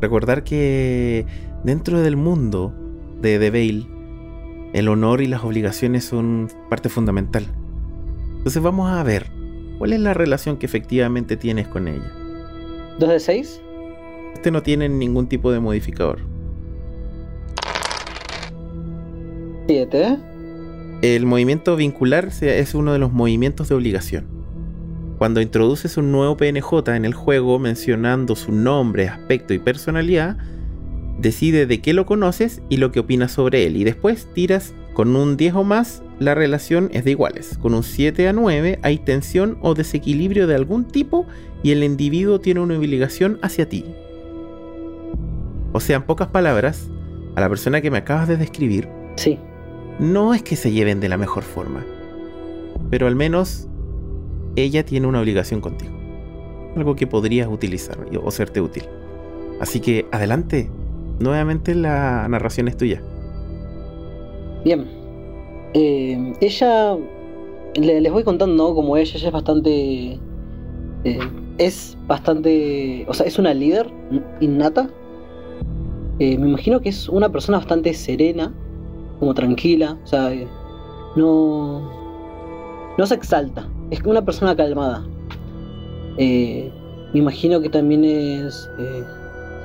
Recordar que dentro del mundo de The Veil, el honor y las obligaciones son parte fundamental. Entonces vamos a ver cuál es la relación que efectivamente tienes con ella. ¿Dos de seis? Este no tiene ningún tipo de modificador. Siete. El movimiento vincular es uno de los movimientos de obligación. Cuando introduces un nuevo PNJ en el juego mencionando su nombre, aspecto y personalidad, decide de qué lo conoces y lo que opinas sobre él. Y después tiras con un 10 o más, la relación es de iguales. Con un 7 a 9 hay tensión o desequilibrio de algún tipo y el individuo tiene una obligación hacia ti. O sea, en pocas palabras, a la persona que me acabas de describir, Sí. no es que se lleven de la mejor forma, pero al menos ella tiene una obligación contigo. Algo que podrías utilizar o serte útil. Así que adelante, nuevamente la narración es tuya. Bien. Eh, ella. les voy contando, ¿no? Como ella, ella es bastante. Eh, es bastante. O sea, es una líder innata. Eh, me imagino que es una persona bastante serena, como tranquila. O sea, no. No se exalta. Es una persona calmada. me imagino que también es.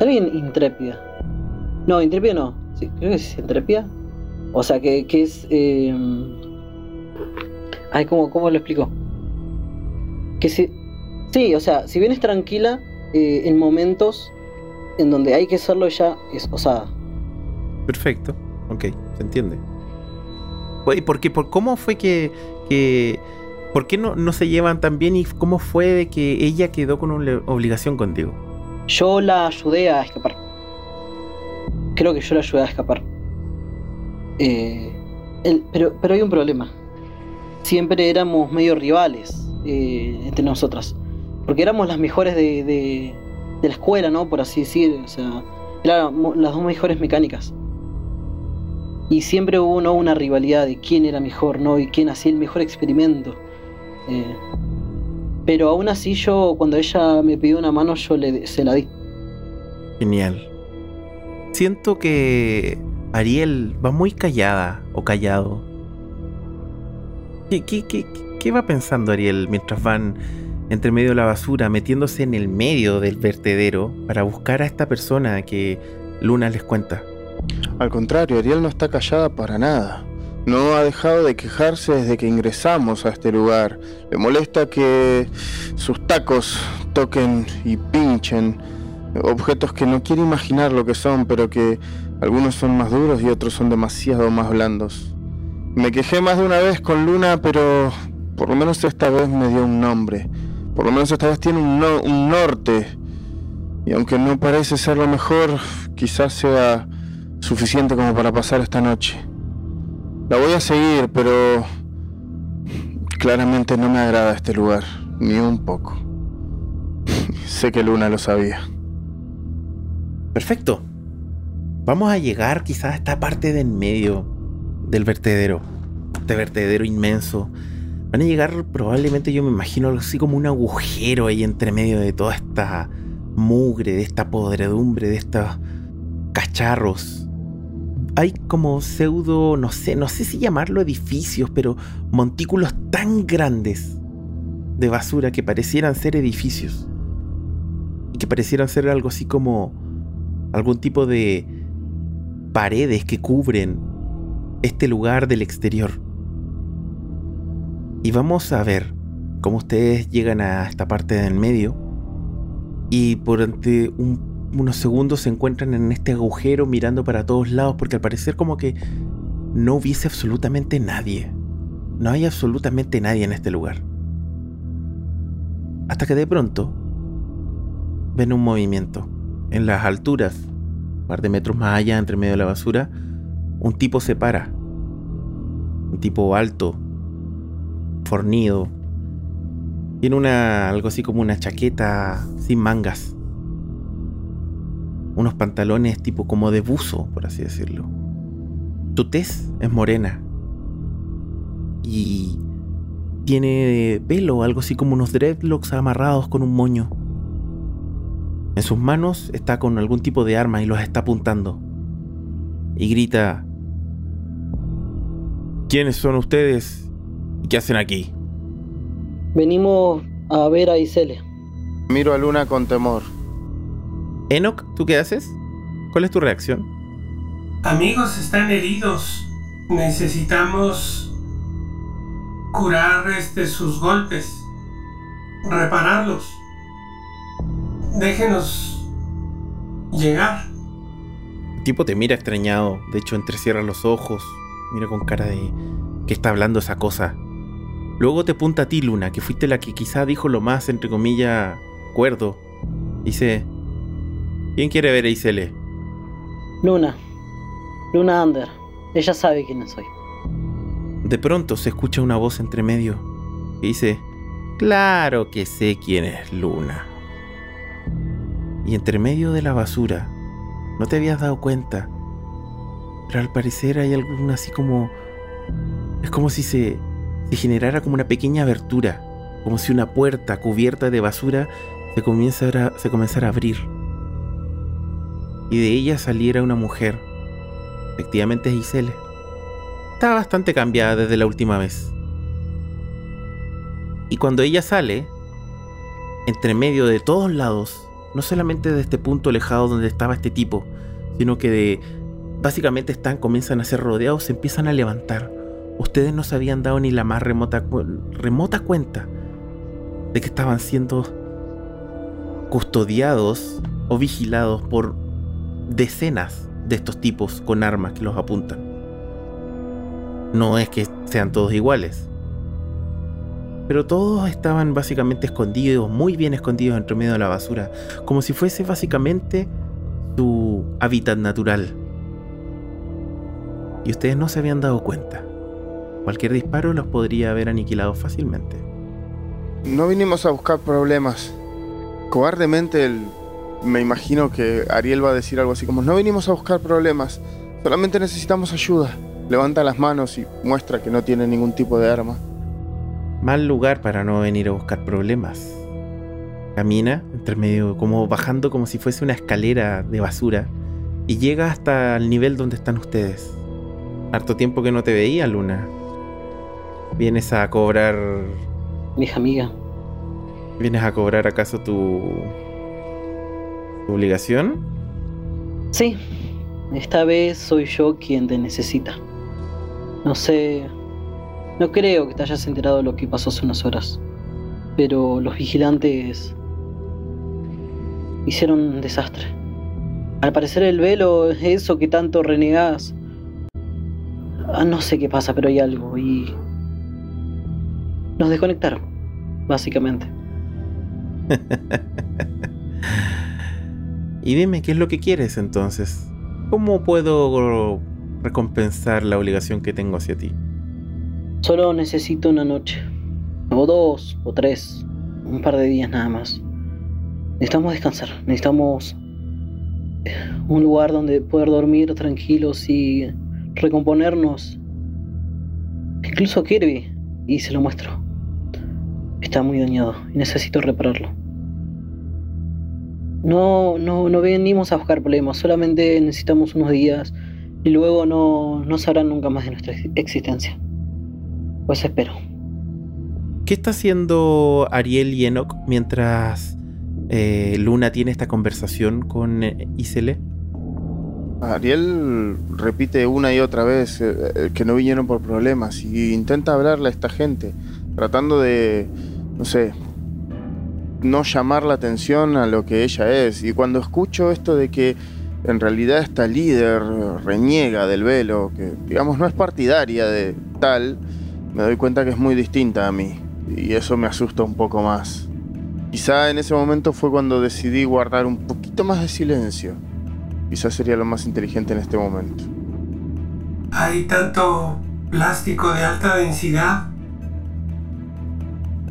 alguien intrépida. No, intrépida no. Sí, creo que es intrépida. O sea, que, es... Eh... Ay, ¿cómo, ¿cómo, lo explico? Que si... Sí, o sea, si bien es tranquila, eh, en momentos en donde hay que hacerlo ella es osada. Perfecto, ok, se entiende. ¿Y por qué? ¿Por cómo fue que, que ¿Por qué no, no, se llevan tan bien y cómo fue de que ella quedó con una obligación contigo? Yo la ayudé a escapar. Creo que yo la ayudé a escapar. Eh, pero, pero hay un problema. Siempre éramos medio rivales eh, entre nosotras. Porque éramos las mejores de, de, la escuela, ¿no? Por así decir. O sea, éramos las dos mejores mecánicas. Y siempre hubo ¿no? una rivalidad de quién era mejor, ¿no? Y quién hacía el mejor experimento. Eh, pero aún así yo, cuando ella me pidió una mano, yo le, se la di. Genial. Siento que Ariel va muy callada o callado. ¿Qué, qué, va pensando Ariel mientras van entre medio de la basura, metiéndose en el medio del vertedero para buscar a esta persona que Luna les cuenta? Al contrario, Ariel no está callada para nada. No ha dejado de quejarse desde que ingresamos a este lugar. Le molesta que sus tacos toquen y pinchen objetos que no quiere imaginar lo que son, pero que algunos son más duros y otros son demasiado más blandos. Me quejé más de una vez con Luna, pero por lo menos esta vez me dio un nombre. Por lo menos esta vez tiene un, un norte. Y aunque no parece ser lo mejor, quizás sea suficiente como para pasar esta noche. La voy a seguir, pero claramente no me agrada este lugar, ni un poco. sé que Luna lo sabía. Perfecto vamos a llegar quizás a esta parte de en medio del vertedero, este vertedero inmenso. Van a llegar probablemente, yo me imagino, así como un agujero ahí entre medio de toda esta mugre, de esta podredumbre, de estos cacharros. Hay como pseudo, no sé, no sé si llamarlo edificios, pero montículos tan grandes de basura que parecieran ser edificios. Y que parecieran ser algo así como algún tipo de paredes que cubren este lugar del exterior. Y vamos a ver cómo ustedes llegan a esta parte del medio y durante unos segundos se encuentran en este agujero mirando para todos lados porque al parecer como que no hubiese absolutamente nadie. No hay absolutamente nadie en este lugar. Hasta que de pronto ven un movimiento en las alturas par de metros más allá, entre medio de la basura, un tipo se para. Un tipo alto, fornido. Tiene una, algo así como una chaqueta sin mangas. Unos pantalones tipo como de buzo, por así decirlo. Tu tez es morena. Y tiene pelo, algo así como unos dreadlocks amarrados con un moño. En sus manos está con algún tipo de arma y los está apuntando. Y grita, ¿quiénes son ustedes y qué hacen aquí? Venimos a ver a Isele. Miro a Luna con temor. Enoch, ¿tú qué haces? ¿Cuál es tu reacción? Amigos están heridos. Necesitamos curar este, sus golpes. Repararlos déjenos llegar. El tipo te mira extrañado, de hecho entrecierra los ojos, mira con cara de que está hablando esa cosa. Luego te apunta a ti, Luna, que fuiste la que quizá dijo lo más, entre comillas, cuerdo. Dice, ¿quién quiere ver a Isele? Luna. Luna Ander. Ella sabe quién soy. De pronto se escucha una voz entre medio y dice, claro que sé quién es Luna y entre medio de la basura, no te habías dado cuenta, Pero al parecer hay algo así como... Es como si se, se generara como una pequeña abertura, como si una puerta cubierta de basura se, comenzara, se comenzara a abrir. Y de ella saliera una mujer. Efectivamente es Gisele. Está bastante cambiada desde la última vez. Y cuando ella sale, entre medio de todos lados, no solamente de este punto alejado donde estaba este tipo, sino que de básicamente están, comienzan a ser rodeados, se empiezan a levantar. Ustedes no se habían dado ni la más remota, remota cuenta de que estaban siendo custodiados o vigilados por decenas de estos tipos con armas que los apuntan. No es que sean todos iguales. Pero todos estaban básicamente escondidos, muy bien escondidos entre medio de la basura, como si fuese básicamente su hábitat natural. Y ustedes no se habían dado cuenta. Cualquier disparo los podría haber aniquilado fácilmente. No vinimos a buscar problemas. Cobardemente el me imagino que Ariel va a decir algo así como, no venimos a buscar problemas, solamente necesitamos ayuda. Levanta las manos y muestra que no tiene ningún tipo de arma. Mal lugar para no venir a buscar problemas. Camina entre medio, como bajando como si fuese una escalera de basura, y llega hasta el nivel donde están ustedes. Harto tiempo que no te veía, Luna. ¿Vienes a cobrar... Mi hija amiga. ¿Vienes a cobrar acaso tu obligación? Sí, esta vez soy yo quien te necesita. No sé, no creo que te hayas enterado de lo que pasó hace unas horas, pero los vigilantes hicieron un desastre. Al parecer el velo es eso que tanto renegas. Ah, no sé qué pasa, pero hay algo y nos desconectaron, básicamente. <laughs> Y dime, ¿qué es lo que quieres entonces? ¿Cómo puedo recompensar la obligación que tengo hacia ti? Solo necesito una noche. O dos, o tres. Un par de días nada más. Necesitamos descansar. Necesitamos eh, un lugar donde poder dormir tranquilos y recomponernos. Incluso Kirby. Y se lo muestro. Está muy dañado y necesito repararlo. No, no, no venimos a buscar problemas, solamente necesitamos unos días y luego no, no sabrán nunca más de nuestra existencia. Pues espero. ¿Qué está haciendo Ariel y Enoch mientras eh, Luna tiene esta conversación con eh, Isele? Ariel repite una y otra vez eh, que no vinieron por problemas y intenta hablarle a esta gente, tratando de, no sé, no llamar la atención a lo que ella es. Y cuando escucho esto de que en realidad esta líder reniega del velo, que digamos no es partidaria de tal, me doy cuenta que es muy distinta a mí. Y eso me asusta un poco más. Quizá en ese momento fue cuando decidí guardar un poquito más de silencio. Quizá sería lo más inteligente en este momento. Hay tanto plástico de alta densidad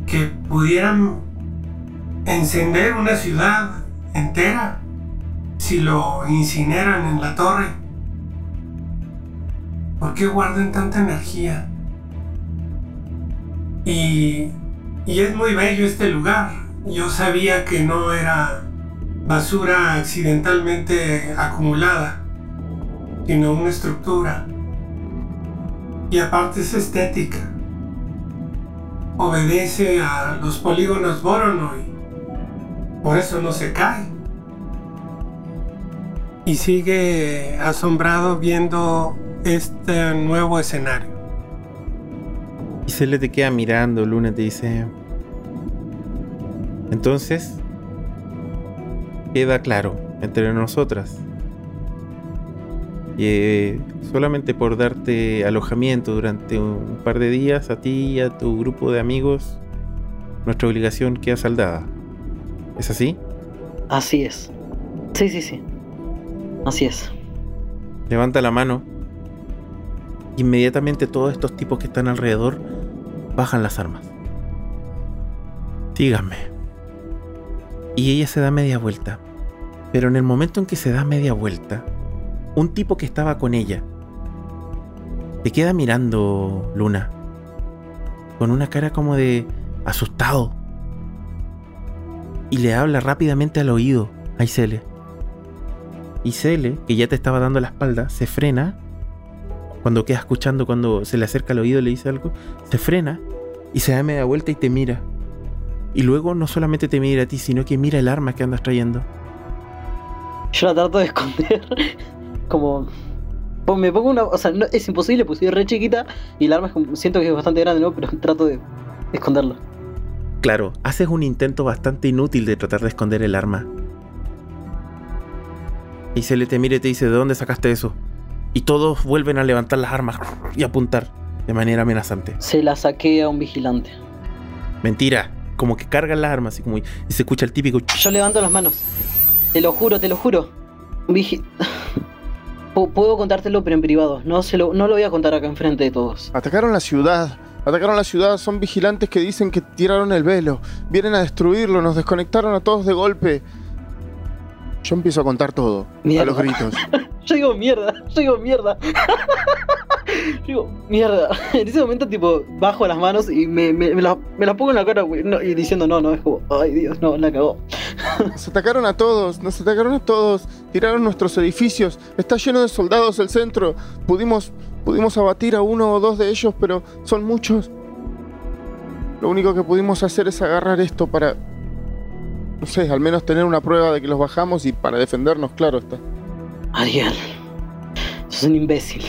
que pudieran encender una ciudad entera si lo incineran en la torre. ¿Por qué guardan tanta energía? Y, y es muy bello este lugar. Yo sabía que no era basura accidentalmente acumulada, sino una estructura. Y aparte es estética. Obedece a los polígonos Voronoi por eso no se cae. Y sigue asombrado viendo este nuevo escenario. Y se le te queda mirando, Luna te dice... Entonces, queda claro entre nosotras. Y eh, solamente por darte alojamiento durante un par de días a ti y a tu grupo de amigos, nuestra obligación queda saldada. ¿Es así? Así es. Sí, sí, sí. Así es. Levanta la mano. Inmediatamente todos estos tipos que están alrededor bajan las armas. Síganme. Y ella se da media vuelta. Pero en el momento en que se da media vuelta, un tipo que estaba con ella Te queda mirando, Luna. Con una cara como de asustado. Y le habla rápidamente al oído a Isele. Isele, que ya te estaba dando la espalda, se frena. Cuando queda escuchando, cuando se le acerca al oído le dice algo, se frena y se da media vuelta y te mira. Y luego no solamente te mira a ti, sino que mira el arma que andas trayendo. Yo la trato de esconder. <laughs> Como. pues Me pongo una. O sea, no- es imposible, pues soy re chiquita y el arma es como- siento que es bastante grande, ¿no? Pero trato de esconderlo. Claro, haces un intento bastante inútil de tratar de esconder el arma. Y se le te mira y te dice, ¿de dónde sacaste eso? Y todos vuelven a levantar las armas y apuntar de manera amenazante. Se la saqué a un vigilante. Mentira, como que cargan las armas y, como, y se escucha el típico... Yo levanto las manos. Te lo juro, te lo juro. Vigi- Pu- Puedo contártelo, pero en privado. No, se lo, no lo voy a contar acá enfrente de todos. Atacaron la ciudad. Atacaron la ciudad. Son vigilantes que dicen que tiraron el velo. Vienen a destruirlo. Nos desconectaron a todos de golpe. Yo empiezo a contar todo. Mierda. A los gritos. <laughs> Yo digo mierda, yo digo mierda. <laughs> Yo digo mierda. En ese momento, tipo, bajo las manos y me, me, me la, pongo en la cara, no, y diciendo no, no, es como, ay Dios, no, la cagó. Nos atacaron a todos. Nos atacaron a todos. Tiraron nuestros edificios. Está lleno de soldados el centro. Pudimos, pudimos abatir a uno o dos de ellos, pero son muchos. Lo único que pudimos hacer es agarrar esto para... No sé, al menos tener una prueba de que los bajamos y para defendernos, claro está. Ariel, sos un imbécil.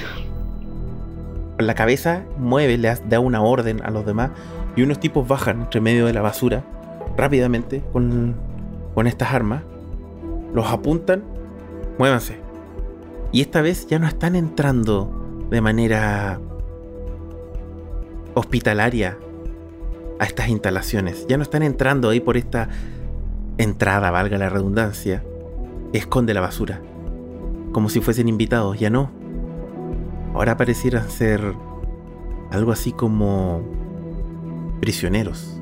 Con la cabeza mueve, le da una orden a los demás y unos tipos bajan entre medio de la basura rápidamente con, con estas armas, los apuntan, muévanse. Y esta vez ya no están entrando de manera hospitalaria a estas instalaciones, ya no están entrando ahí por esta entrada, valga la redundancia, esconde la basura, como si fuesen invitados, ya no ahora parecieran ser algo así como prisioneros.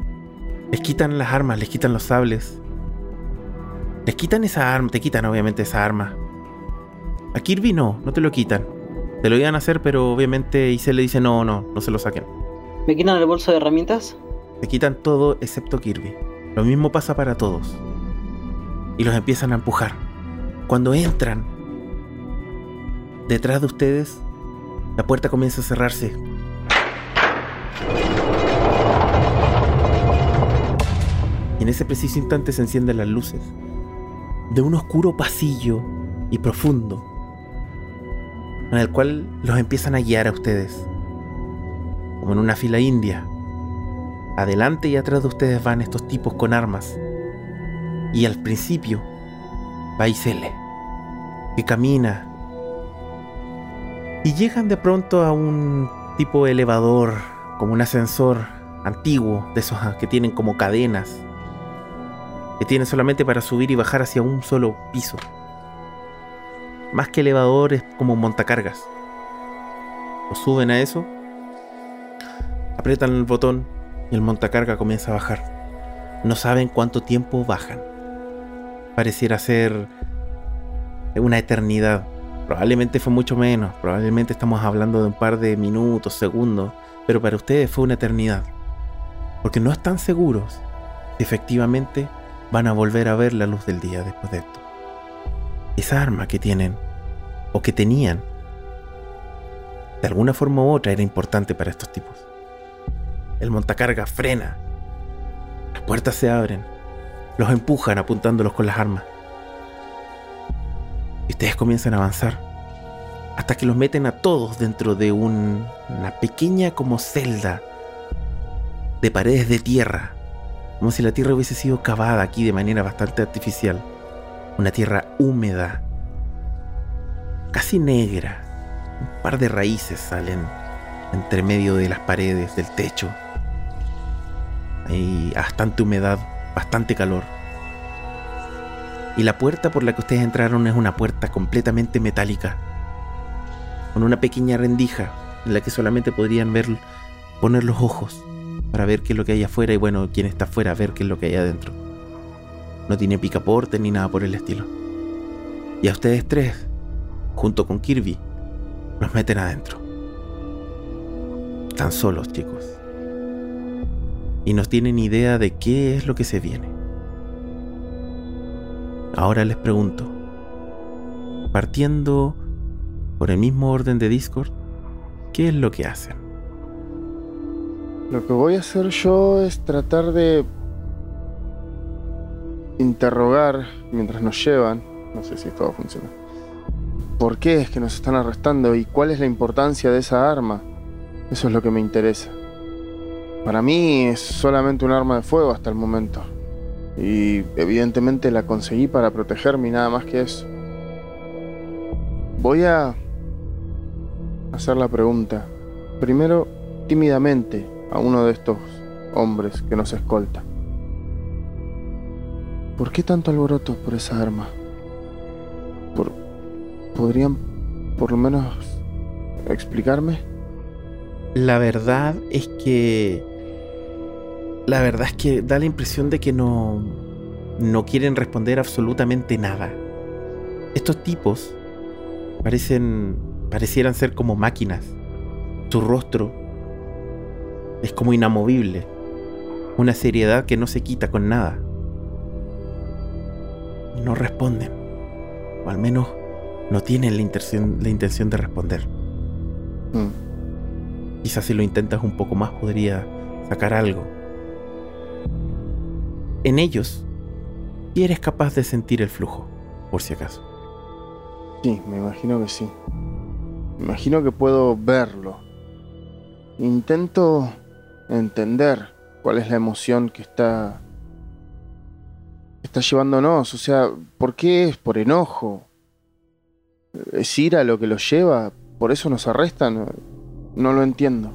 Les quitan las armas, les quitan los sables. Les quitan esa arma, te quitan obviamente esa arma. A Kirby no, no te lo quitan. Te lo iban a hacer, pero obviamente Isel le dice no, no, no se lo saquen. ¿Me quitan el bolso de herramientas? Te quitan todo excepto Kirby. Lo mismo pasa para todos. Y los empiezan a empujar. Cuando entran, detrás de ustedes, la puerta comienza a cerrarse. Y en ese preciso instante se encienden las luces de un oscuro pasillo y profundo en el cual los empiezan a guiar a ustedes, como en una fila india. Adelante y atrás de ustedes van estos tipos con armas. Y al principio va Isele, que camina. Y llegan de pronto a un tipo de elevador, como un ascensor antiguo, de esos ah, que tienen como cadenas, que tienen solamente para subir y bajar hacia un solo piso. Más que elevador es como montacargas. Lo suben a eso, aprietan el botón y el montacarga comienza a bajar. No saben cuánto tiempo bajan. Pareciera ser una eternidad. Probablemente fue mucho menos. Probablemente estamos hablando de un par de minutos, segundos. Pero para ustedes fue una eternidad. Porque no están seguros si efectivamente van a volver a ver la luz del día después de esto. Esa arma que tienen, o que tenían, de alguna forma u otra era importante para estos tipos. El montacarga frena. Las puertas se abren. Los empujan apuntándolos con las armas. Y ustedes comienzan a avanzar. Hasta que los meten a todos dentro de un- una pequeña como celda de paredes de tierra. Como si la tierra hubiese sido cavada aquí de manera bastante artificial. Una tierra húmeda. Casi negra. Un par de raíces salen entre medio de las paredes del techo. Hay bastante humedad, bastante calor. Y la puerta por la que ustedes entraron es una puerta completamente metálica. Con una pequeña rendija en la que solamente podrían ver, poner los ojos para ver qué es lo que hay afuera y bueno, quien está afuera ver qué es lo que hay adentro. No tiene picaporte ni nada por el estilo. Y a ustedes tres, junto con Kirby, los meten adentro. Están solos, chicos. Y no tienen idea de qué es lo que se viene. Ahora les pregunto, partiendo por el mismo orden de Discord, ¿qué es lo que hacen? Lo que voy a hacer yo es tratar de interrogar mientras nos llevan, no sé si todo funciona, por qué es que nos están arrestando y cuál es la importancia de esa arma. Eso es lo que me interesa. Para mí es solamente un arma de fuego hasta el momento. Y evidentemente la conseguí para protegerme y nada más que eso. Voy a hacer la pregunta. Primero, tímidamente, a uno de estos hombres que nos escolta. ¿Por qué tanto alboroto por esa arma? ¿Por... ¿Podrían por lo menos explicarme? La verdad es que la verdad es que da la impresión de que no, no quieren responder absolutamente nada. Estos tipos parecen, parecieran ser como máquinas. Su rostro es como inamovible, una seriedad que no se quita con nada. No responden, o al menos no tienen la intención, la intención de responder. Mm. Quizás si lo intentas un poco más podría sacar algo en ellos y eres capaz de sentir el flujo, por si acaso. Sí, me imagino que sí. Me imagino que puedo verlo. Intento entender cuál es la emoción que está está llevándonos, o sea, ¿por qué es por enojo? ¿Es ira lo que los lleva? ¿Por eso nos arrestan? No lo entiendo.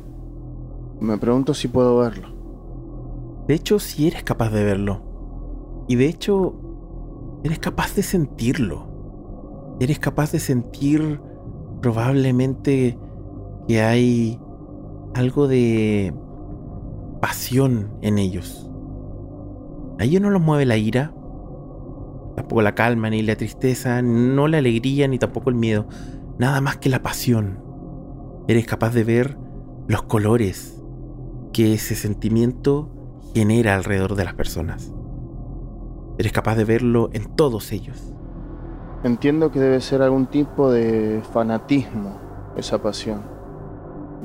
Me pregunto si puedo verlo. De hecho, si eres capaz de verlo. Y de hecho, eres capaz de sentirlo. Eres capaz de sentir probablemente que hay algo de pasión en ellos. A ellos no los mueve la ira, tampoco la calma, ni la tristeza, no la alegría, ni tampoco el miedo. Nada más que la pasión. Eres capaz de ver los colores que ese sentimiento genera alrededor de las personas. Eres capaz de verlo en todos ellos. Entiendo que debe ser algún tipo de fanatismo esa pasión.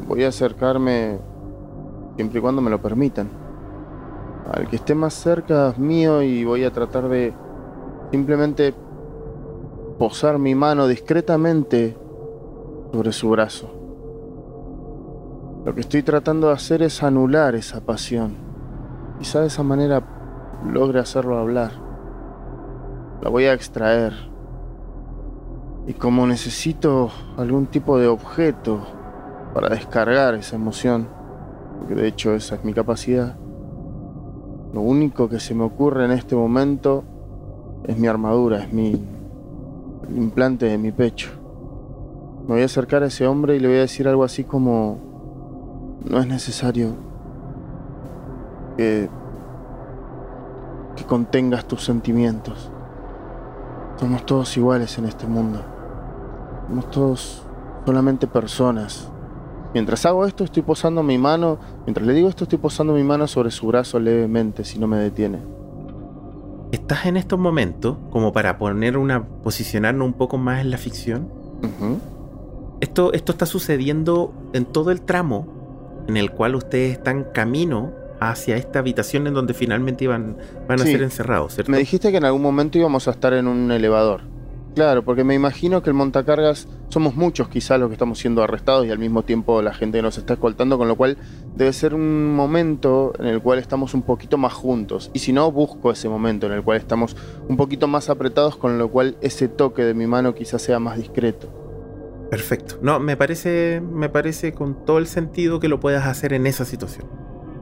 Voy a acercarme siempre y cuando me lo permitan. Al que esté más cerca mío y voy a tratar de simplemente posar mi mano discretamente sobre su brazo. Lo que estoy tratando de hacer es anular esa pasión Quizá de esa manera logre hacerlo hablar. La voy a extraer. Y como necesito algún tipo de objeto para descargar esa emoción, porque de hecho esa es mi capacidad, lo único que se me ocurre en este momento es mi armadura, es mi implante de mi pecho. Me voy a acercar a ese hombre y le voy a decir algo así como, no es necesario que, que contengas tus sentimientos. Somos todos iguales en este mundo. Somos todos solamente personas. Mientras hago esto estoy posando mi mano, mientras le digo esto estoy posando mi mano sobre su brazo levemente si no me detiene. ¿Estás en estos momentos como para poner una posicionarnos un poco más en la ficción? esto, esto está sucediendo en todo el tramo en el cual ustedes están camino hacia esta habitación en donde finalmente iban, van a ser encerrados, ¿cierto? Me dijiste que en algún momento íbamos a estar en un elevador. Claro, porque me imagino que el montacargas somos muchos quizás los que estamos siendo arrestados y al mismo tiempo la gente nos está escoltando, con lo cual debe ser un momento en el cual estamos un poquito más juntos. Y si no, busco ese momento en el cual estamos un poquito más apretados, con lo cual ese toque de mi mano quizás sea más discreto. Perfecto. No, me parece, me parece con todo el sentido que lo puedas hacer en esa situación.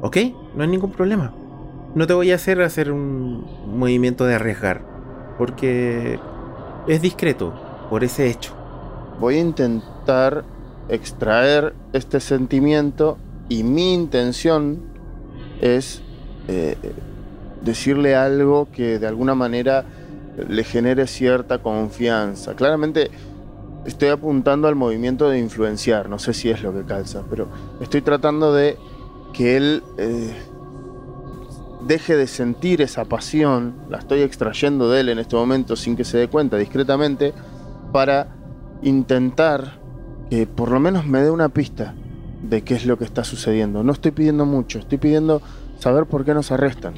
¿Ok? No hay ningún problema. No te voy a hacer hacer un movimiento de arriesgar. Porque es discreto por ese hecho. Voy a intentar extraer este sentimiento y mi intención es eh, decirle algo que de alguna manera le genere cierta confianza. Claramente estoy apuntando al movimiento de influenciar, no sé si es lo que calza, pero estoy tratando de que él eh, deje de sentir esa pasión, la estoy extrayendo de él en este momento sin que se dé cuenta, discretamente, para intentar que por lo menos me dé una pista de qué es lo que está sucediendo. No estoy pidiendo mucho, estoy pidiendo saber por qué nos arrestan.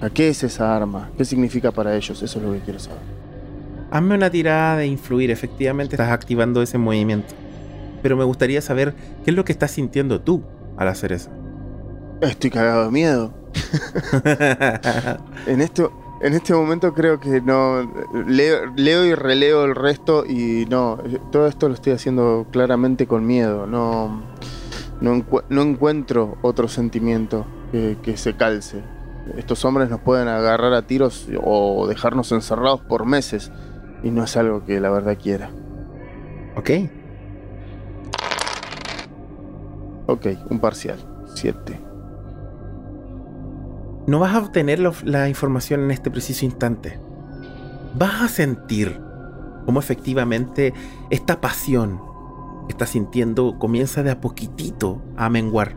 ¿A qué es esa arma? ¿Qué significa para ellos? Eso es lo que quiero saber. Hazme una tirada de influir, efectivamente estás activando ese movimiento. Pero me gustaría saber qué es lo que estás sintiendo tú al hacer eso. Estoy cagado de miedo. En, este, en este momento creo que no. Leo, leo, y releo el resto y no. Todo esto lo estoy haciendo claramente con miedo. No, no, encuentro otro sentimiento que, que se calce. Estos hombres nos pueden agarrar a tiros o dejarnos encerrados por meses. Y no es algo que la verdad quiera. Ok. Ok, un parcial. 7. No vas a obtener la información en este preciso instante. Vas a sentir cómo efectivamente esta pasión que estás sintiendo comienza de a poquitito a menguar.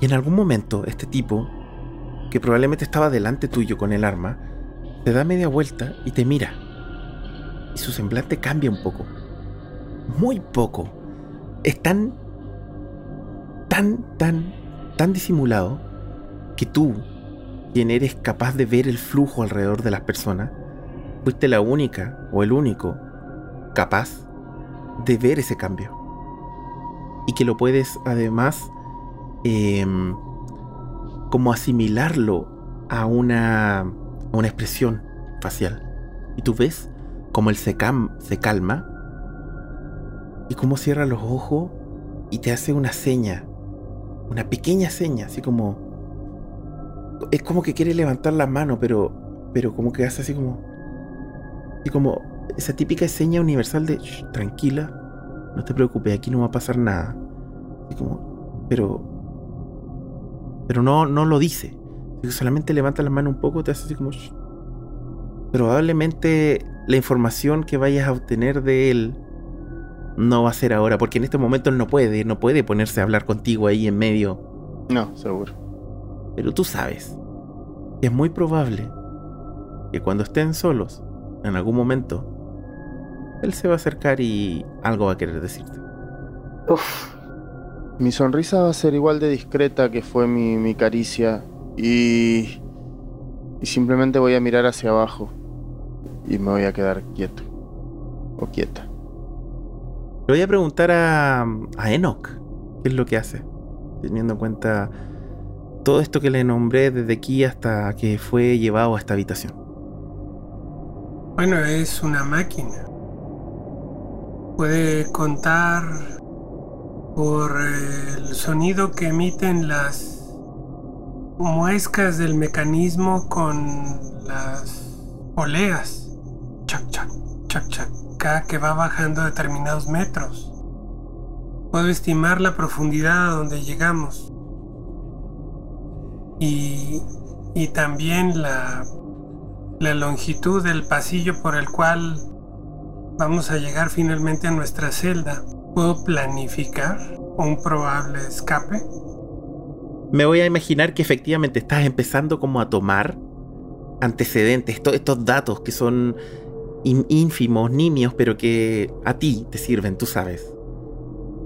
Y en algún momento este tipo, que probablemente estaba delante tuyo con el arma, te da media vuelta y te mira. Y su semblante cambia un poco. Muy poco. Es tan, tan, tan, tan disimulado que tú, quien eres capaz de ver el flujo alrededor de las personas, fuiste la única o el único capaz de ver ese cambio. Y que lo puedes además em, como asimilarlo a una, a una expresión facial. Y tú ves como él se, se calma y cómo cierra los ojos y te hace una seña, una pequeña seña, así como es como que quiere levantar la mano, pero, pero como que hace así como, así como esa típica seña universal de tranquila, no te preocupes, aquí no va a pasar nada. Así como, pero, pero no, no lo dice. Solamente levanta la mano un poco, te hace así como. Probablemente la información que vayas a obtener de él no va a ser ahora, porque en este momento él no puede, no puede ponerse a hablar contigo ahí en medio. No, seguro. Pero tú sabes es muy probable que cuando estén solos, en algún momento, él se va a acercar y algo va a querer decirte. Uf. Mi sonrisa va a ser igual de discreta que fue mi, caricia y, y simplemente voy a mirar hacia abajo y me voy a quedar quieto o quieta. Le voy a preguntar a, a Enoch qué es lo que hace, teniendo en cuenta todo esto que le nombré desde aquí hasta que fue llevado a esta habitación. Bueno, es una máquina. Puede contar por el sonido que emiten las muescas del mecanismo con las oleas. Chac, chac, chac, chac, que va bajando determinados metros. Puedo estimar la profundidad a donde llegamos y, también la, la longitud del pasillo por el cual vamos a llegar finalmente a nuestra celda. ¿Puedo planificar un probable escape? Me voy a imaginar que efectivamente estás empezando como a tomar antecedentes, estos, estos datos que son ínfimos, nimios, pero que a ti te sirven, tú sabes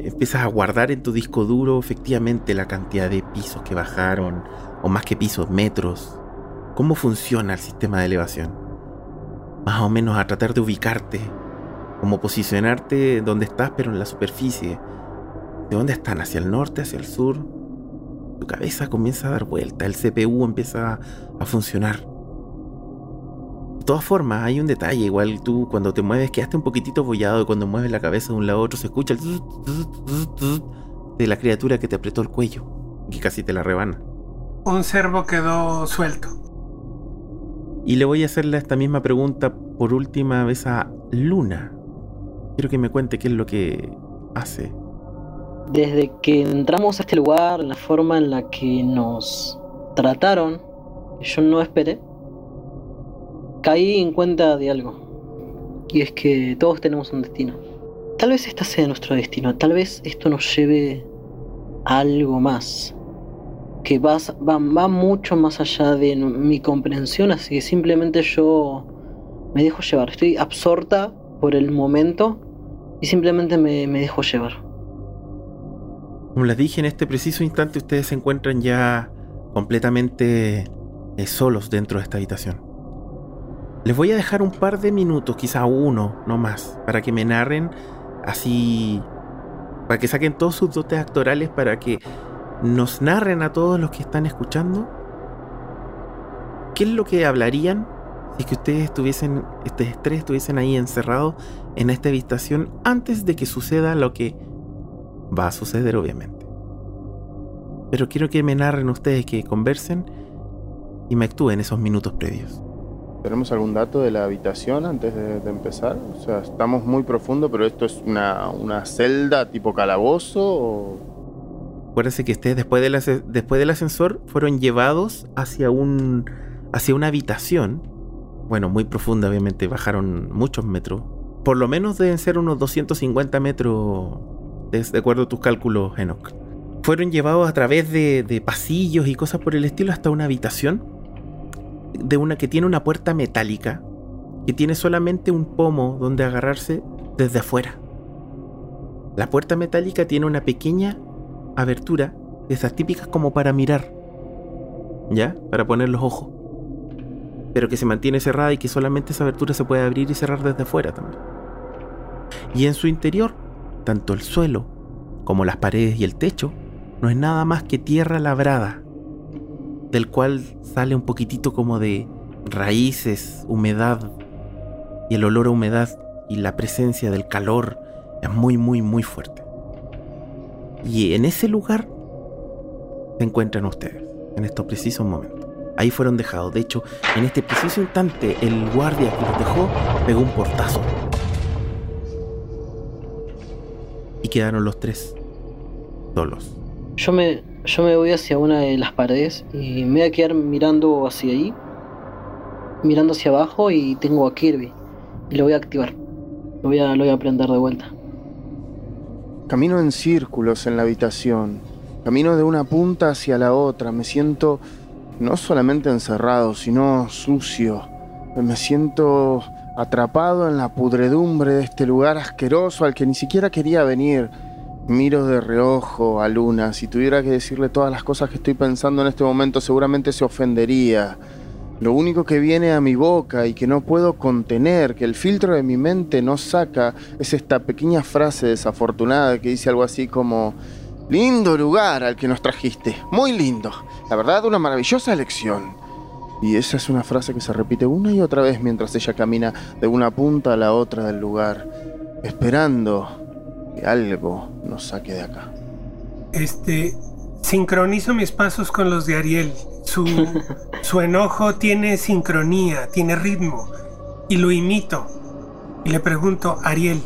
empiezas a guardar en tu disco duro efectivamente la cantidad de pisos que bajaron, o más que pisos, metros. ¿Cómo funciona el sistema de elevación? Más o menos a tratar de ubicarte, como posicionarte donde estás, pero en la superficie. ¿De dónde están? ¿Hacia el norte, hacia el sur? Tu cabeza comienza a dar vuelta, el CPU empieza a funcionar. De todas formas, hay un detalle, igual tú cuando te mueves quedaste un poquitito bollado y cuando mueves la cabeza de un lado a otro se escucha el de la criatura que te apretó el cuello y casi te la rebana. Un cervo quedó suelto. Y le voy a hacerle esta misma pregunta por última vez a Luna. Quiero que me cuente qué es lo que hace. Desde que entramos a este lugar, la forma en la que nos trataron, yo no esperé caí en cuenta de algo. Y es que todos tenemos un destino. Tal vez este sea nuestro destino, tal vez esto nos lleve a algo más. Que va, va, va mucho más allá de mi comprensión, así que simplemente yo me dejo llevar. Estoy absorta por el momento y simplemente me, me dejo llevar. Como les dije, en este preciso instante ustedes se encuentran ya completamente eh, solos dentro de esta habitación. Les voy a dejar un par de minutos, quizá uno, no más, para que me narren así, para que saquen todos sus dotes actorales, para que nos narren a todos los que están escuchando qué es lo que hablarían si que ustedes estuviesen, este tres estuviesen ahí encerrados en esta habitación antes de que suceda lo que va a suceder, obviamente. Pero quiero que me narren ustedes, que conversen y me actúen esos minutos previos. ¿Tenemos algún dato de la habitación antes de, empezar? O sea, estamos muy profundo, pero esto es una, una celda tipo calabozo o... Acuérdense que ustedes después del, después del ascensor fueron llevados hacia, un, hacia una habitación. Bueno, muy profunda, obviamente, bajaron muchos metros. Por lo menos deben ser unos 250 metros, de, acuerdo a tus cálculos, Enoch. Fueron llevados a través de, de pasillos y cosas por el estilo hasta una habitación de una que tiene una puerta metálica que tiene solamente un pomo donde agarrarse desde afuera. La puerta metálica tiene una pequeña abertura de esas típicas como para mirar, ¿ya? Para poner los ojos. Pero que se mantiene cerrada y que solamente esa abertura se puede abrir y cerrar desde afuera también. Y en su interior, tanto el suelo como las paredes y el techo no es nada más que tierra labrada del cual sale un poquitito como de raíces, humedad y el olor a humedad y la presencia del calor es muy, muy, muy fuerte. Y en ese lugar se encuentran ustedes, en estos precisos momentos. Ahí fueron dejados. De hecho, en este preciso instante, el guardia que los dejó pegó un portazo. Y quedaron los tres solos. Yo me, yo me voy hacia una de las paredes y me voy a quedar mirando hacia ahí, mirando hacia abajo y tengo a Kirby y lo voy a activar. Lo voy a, lo voy a prender de vuelta. Camino en círculos en la habitación. Camino de una punta hacia la otra. Me siento no solamente encerrado, sino sucio. Me siento atrapado en la pudredumbre de este lugar asqueroso al que ni siquiera quería venir. Miro de reojo a Luna. Si tuviera que decirle todas las cosas que estoy pensando en este momento, seguramente se ofendería. Lo único que viene a mi boca y que no puedo contener, que el filtro de mi mente no saca, es esta pequeña frase desafortunada que dice algo así como, lindo lugar al que nos trajiste, muy lindo, la verdad una maravillosa elección. Y esa es una frase que se repite una y otra vez mientras ella camina de una punta a la otra del lugar, esperando que algo nos saque de acá. Este, sincronizo mis pasos con los de Ariel. Su, <laughs> su enojo tiene sincronía, tiene ritmo. Y lo imito. Y le pregunto, Ariel,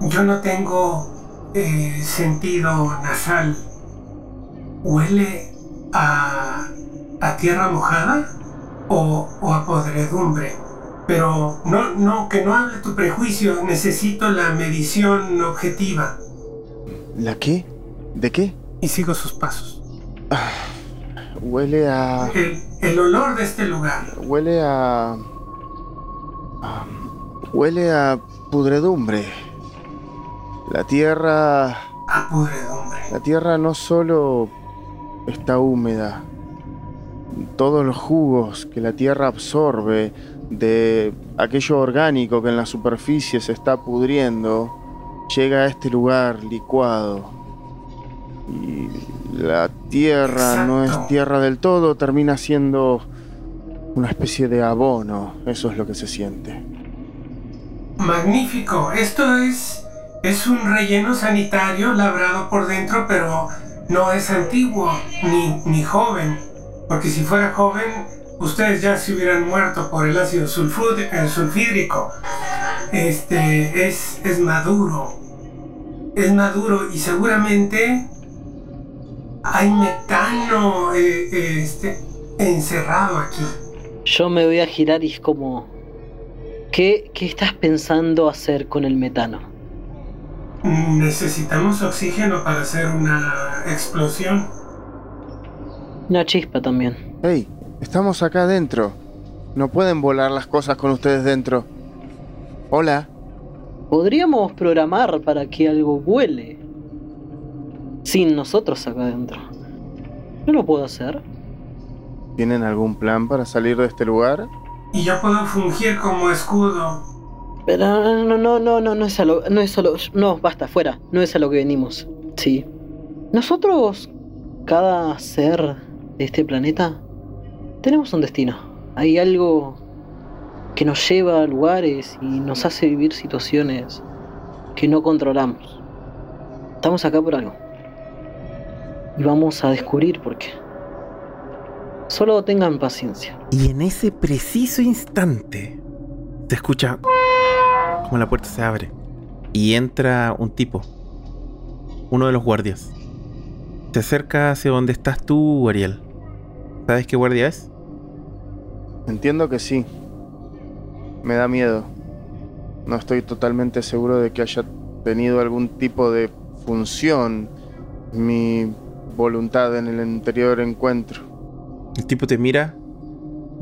yo no tengo eh, sentido nasal. ¿Huele a, a tierra mojada o, o a podredumbre? Pero no, no, que no hable tu prejuicio, necesito la medición objetiva. ¿La qué? ¿De qué? Y sigo sus pasos. Ah, <sighs> huele a... El, olor de este lugar. Huele a... huele a pudredumbre. La tierra... A pudredumbre. La tierra no solo está húmeda. Todos los jugos que la tierra absorbe de aquello orgánico que en la superficie se está pudriendo, llega a este lugar licuado. Y la tierra no es tierra del todo, termina siendo una especie de abono. Eso es lo que se siente. Magnífico. Esto es es un relleno sanitario labrado por dentro, pero no es antiguo ni, ni joven. Porque si fuera joven ustedes ya se hubieran muerto por el ácido sulfídrico. Este es, es maduro. Es maduro y seguramente hay metano eh, este, encerrado aquí. Yo me voy a girar y es como. ¿Qué, ¿Qué estás pensando hacer con el metano? Necesitamos oxígeno para hacer una explosión. Una chispa también. Hey, estamos acá adentro. No pueden volar las cosas con ustedes dentro. Hola. Podríamos programar para que algo vuele. Sin nosotros acá adentro. ¿No lo puedo hacer? ¿Tienen algún plan para salir de este lugar? Y yo puedo fungir como escudo. Pero no, no, no, no, no es a lo, no es solo, no, basta, fuera, no es a lo que venimos. Sí. Nosotros, cada ser de este planeta, tenemos un destino. Hay algo que nos lleva a lugares y nos hace vivir situaciones que no controlamos. Estamos acá por algo. Y vamos a descubrir por qué. Solo tengan paciencia. Y en ese preciso instante se escucha como la puerta se abre y entra un tipo, uno de los guardias. Se acerca hacia donde estás tú, Ariel. ¿Sabes qué guardia es? Entiendo que sí. Me da miedo. No estoy totalmente seguro de que haya tenido algún tipo de función mi voluntad en el anterior encuentro. El tipo te mira,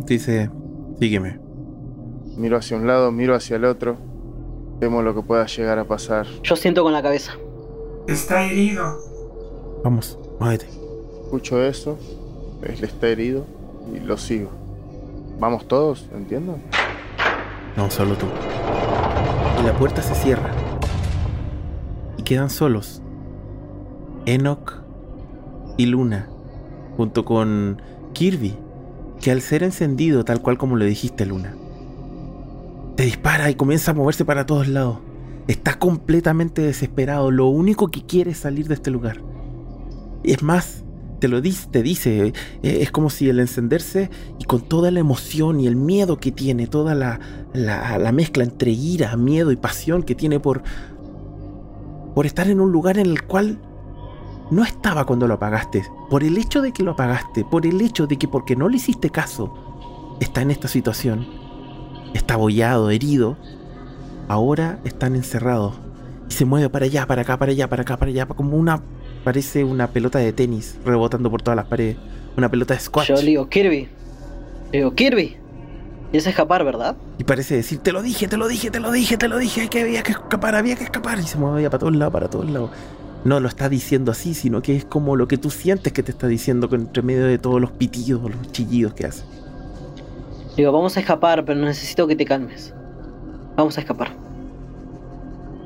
te dice, sígueme. Miro hacia un lado, miro hacia el otro. Temo lo que pueda llegar a pasar. Yo siento con la cabeza. Está herido. Vamos, muévete. Escucho eso, él está herido y lo sigo. Vamos todos, ¿entiendo? No, solo tú. Y la puerta se cierra. Y quedan solos. Enoch y Luna, junto con Kirby, que al ser encendido tal cual como le dijiste, Luna, te dispara y comienza a moverse para todos lados. Está completamente desesperado. Lo único que quiere es salir de este lugar. Es más, te lo dice, te dice, eh, es como si el encenderse y con toda la emoción y el miedo que tiene, toda la, la, la mezcla entre ira, miedo y pasión que tiene por, por estar en un lugar en el cual no estaba cuando lo apagaste. Por el hecho de que lo apagaste, por el hecho de que porque no le hiciste caso, está en esta situación. Está abollado, herido. Ahora están encerrados. Y se mueve para allá, para acá, para allá, para acá, para allá. Como una. Parece una pelota de tenis rebotando por todas las paredes. Una pelota de squash. Yo le digo, Kirby. Le digo, Kirby. ¿Quieres escapar, verdad? Y parece decir, te lo dije, te lo dije, te lo dije, te lo dije, que había que escapar, había que escapar. Y se mueve para todos lados, para todos lados. No lo está diciendo así, sino que es como lo que tú sientes que te está diciendo entre medio de todos los pitidos, los chillidos que hace. Digo, vamos a escapar, pero necesito que te calmes. Vamos a escapar.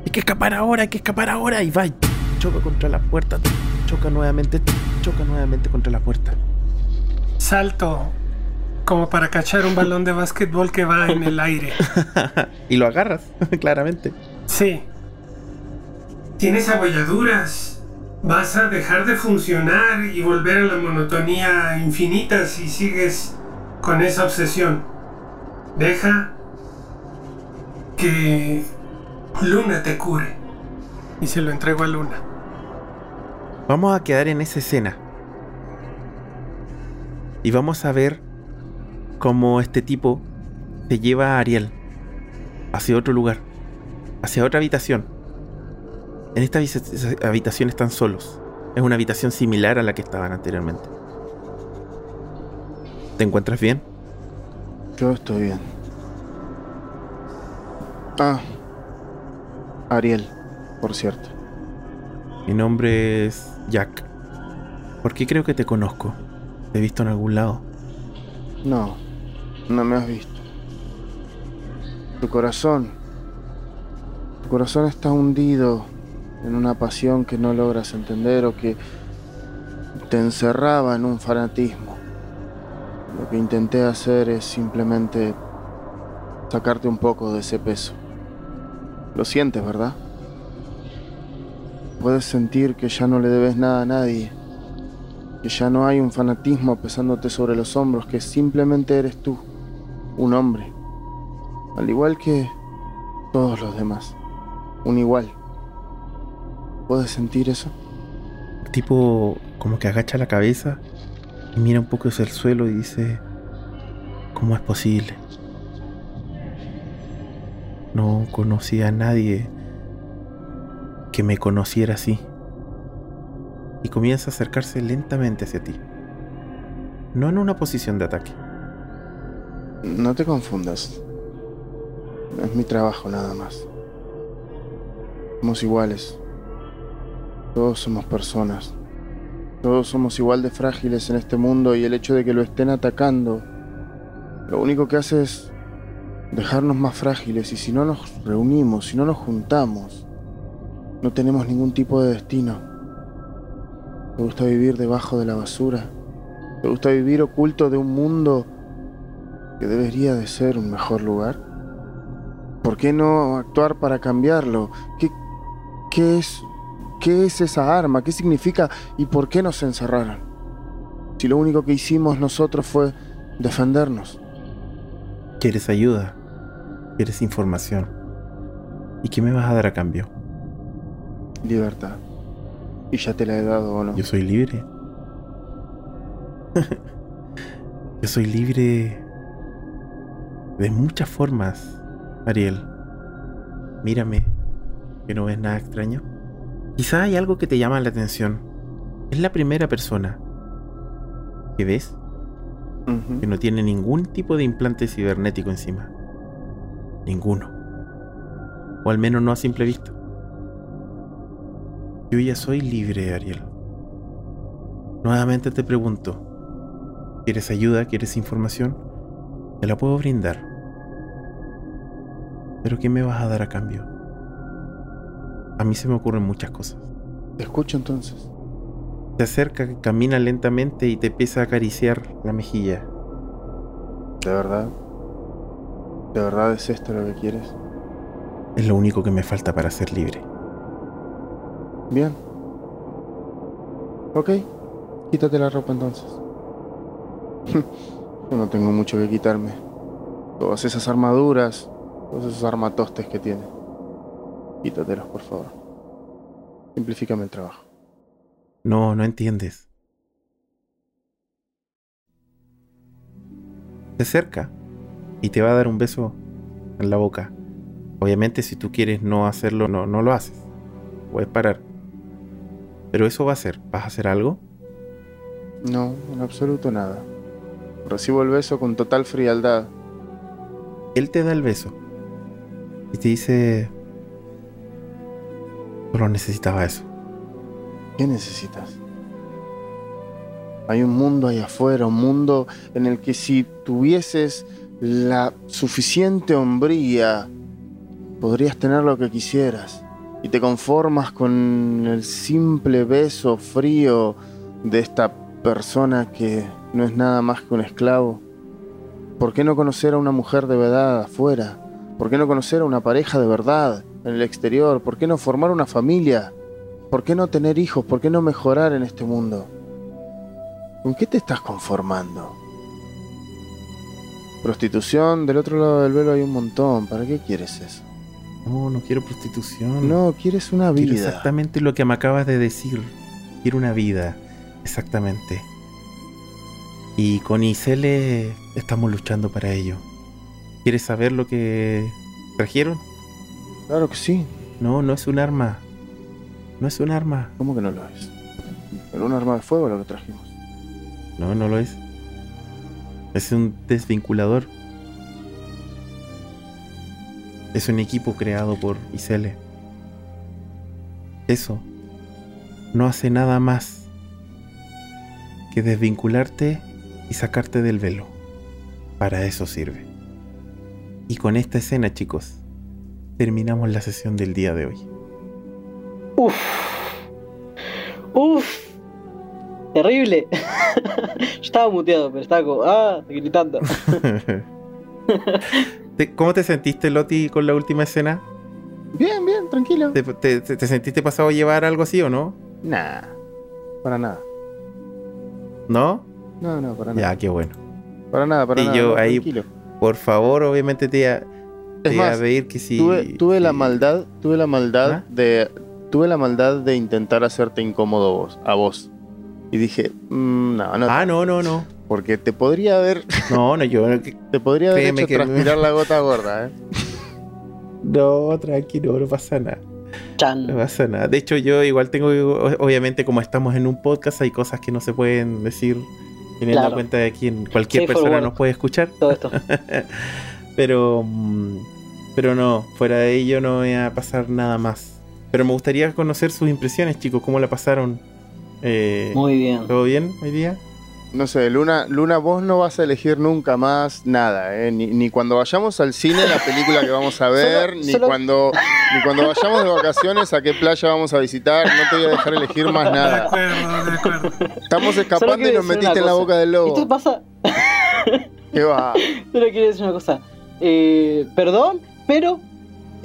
Hay que escapar ahora, hay que escapar ahora. Y va, y choca contra la puerta, choca nuevamente, choca nuevamente contra la puerta. Salto como para cachar un balón de básquetbol que va en el aire. <laughs> y lo agarras, <laughs> claramente. Sí. Tienes abolladuras. Vas a dejar de funcionar y volver a la monotonía infinita si sigues con esa obsesión. Deja que Luna te cure. Y se lo entrego a Luna. Vamos a quedar en esa escena. Y vamos a ver cómo este tipo se lleva a Ariel hacia otro lugar, hacia otra habitación. En esta habitación están solos. Es una habitación similar a la que estaban anteriormente. ¿Te encuentras bien? Yo estoy bien. Ah. Ariel, por cierto. Mi nombre es Jack. ¿Por qué creo que te conozco? ¿Te he visto en algún lado? No, no me has visto. Tu corazón. Tu corazón está hundido en una pasión que no logras entender o que te encerraba en un fanatismo. Lo que intenté hacer es simplemente sacarte un poco de ese peso. Lo sientes, ¿verdad? Puedes sentir que ya no le debes nada a nadie, que ya no hay un fanatismo pesándote sobre los hombros, que simplemente eres tú, un hombre, al igual que todos los demás, un igual. ¿Puedes sentir eso? El tipo como que agacha la cabeza y mira un poco hacia el suelo y dice, ¿cómo es posible? No conocía a nadie que me conociera así. Y comienza a acercarse lentamente hacia ti. No en una posición de ataque. No te confundas. Es mi trabajo nada más. Somos iguales. Todos somos personas. Todos somos igual de frágiles en este mundo y el hecho de que lo estén atacando, lo único que hace es dejarnos más frágiles y si no nos reunimos, si no nos juntamos, no tenemos ningún tipo de destino. ¿Te gusta vivir debajo de la basura? ¿Te gusta vivir oculto de un mundo que debería de ser un mejor lugar? ¿Por qué no actuar para cambiarlo? ¿Qué, qué es, qué es esa arma? ¿Qué significa y por qué nos encerraron? Si lo único que hicimos nosotros fue defendernos. ¿Quieres ayuda? ¿Quieres información? ¿Y qué me vas a dar a cambio? Libertad. ¿Y ya te la he dado o no? Yo soy libre. <laughs> Yo soy libre de muchas formas, Ariel. Mírame, que no ves nada extraño. Quizá hay algo que te llama la atención. Es la primera persona que ves que no tiene ningún tipo de implante cibernético encima. Ninguno. O al menos no a simple vista. Yo ya soy libre, Ariel. Nuevamente te pregunto, ¿quieres ayuda? ¿Quieres información? Te la puedo brindar. Pero ¿qué me vas a dar a cambio? A mí se me ocurren muchas cosas. Te escucho entonces. Se acerca, camina lentamente y te empieza a acariciar la mejilla. ¿De verdad? ¿De verdad es esto lo que quieres? Es lo único que me falta para ser libre. Bien. Ok. Quítate la ropa entonces. <laughs> Yo no tengo mucho que quitarme. Todas esas armaduras, todos esos armatostes que tiene. Quítatelos, por favor. Simplifícame el trabajo. No, no entiendes. Se acerca y te va a dar un beso en la boca. Obviamente si tú quieres no hacerlo, no, no lo haces. Puedes parar. Pero eso va a ser. ¿Vas a hacer algo? No, en absoluto nada. Recibo el beso con total frialdad. Él te da el beso. Y te dice... Solo necesitaba eso. ¿Qué necesitas? Hay un mundo allá afuera, un mundo en el que si tuvieses la suficiente hombría, podrías tener lo que quisieras. Y te conformas con el simple beso frío de esta persona que no es nada más que un esclavo. ¿Por qué no conocer a una mujer de verdad afuera? ¿Por qué no conocer a una pareja de verdad en el exterior? ¿Por qué no formar una familia? ¿Por qué no tener hijos? ¿Por qué no mejorar en este mundo? ¿Con qué te estás conformando? Prostitución, del otro lado del velo hay un montón. ¿Para qué quieres eso? No, no quiero prostitución. No, quieres una Quiero vida. exactamente lo que me acabas de decir. Quiero una vida. Exactamente. Y con Isele estamos luchando para ello. ¿Quieres saber lo que trajeron? Claro que sí. No, no es un arma. No es un arma. ¿Cómo que no lo es? Era un arma de fuego lo que trajimos. No, no lo es. Es un desvinculador. Es un equipo creado por Isele. Eso no hace nada más que desvincularte y sacarte del velo. Para eso sirve. Y con esta escena, chicos, terminamos la sesión del día de hoy. Uf. Uf. Terrible. <laughs> Yo estaba muteado, pero estaba como, ah, gritando. <laughs> ¿Te- ¿Cómo te sentiste, Loti, con la última escena? Bien, bien, tranquilo. ¿Te, te- te- te sentiste pasado a llevar algo así o no? Nah, para nada. ¿No? No, no, para nada. Ya, qué bueno. Para nada, para Y nada. yo no, ahí- tranquilo. Por favor, obviamente te Es iba a más, pedir que si... tuve, tuve la maldad, tuve la maldad ¿Ah? de, tuve la maldad de intentar hacerte incómodo vos, a vos. Y dije, mm, no, no, Ah, no, no, no. porque te podría haber, <laughs> No, no, yo... <laughs> te podría haber hecho que- transpirar la gota gorda, ¿eh? <laughs> No, tranquilo, no pasa nada. Chan. No pasa nada. De hecho, yo igual tengo, obviamente, como estamos en un podcast, hay cosas que no se pueden decir teniendo Claro. en cuenta de que cualquier persona nos puede escuchar. Todo esto. Pero, mm, pero no, fuera de ello no voy a pasar nada más. Pero me gustaría conocer sus impresiones, chicos, cómo la pasaron. Eh, Muy bien. ¿Todo bien hoy día? No sé, Luna, Luna, vos no vas a elegir nunca más nada, ¿eh? Ni, ni cuando vayamos al cine, la película que vamos a <laughs> ver, Solo- ni, solo- Cuando, ni cuando vayamos de vacaciones, a qué playa vamos a visitar. No te voy a dejar elegir más De nada. acuerdo, de acuerdo. Estamos escapando y nos metiste en la boca del lobo. Esto pasa. ¿Qué va? <laughs> Solo quiero decir una cosa. Eh, perdón, pero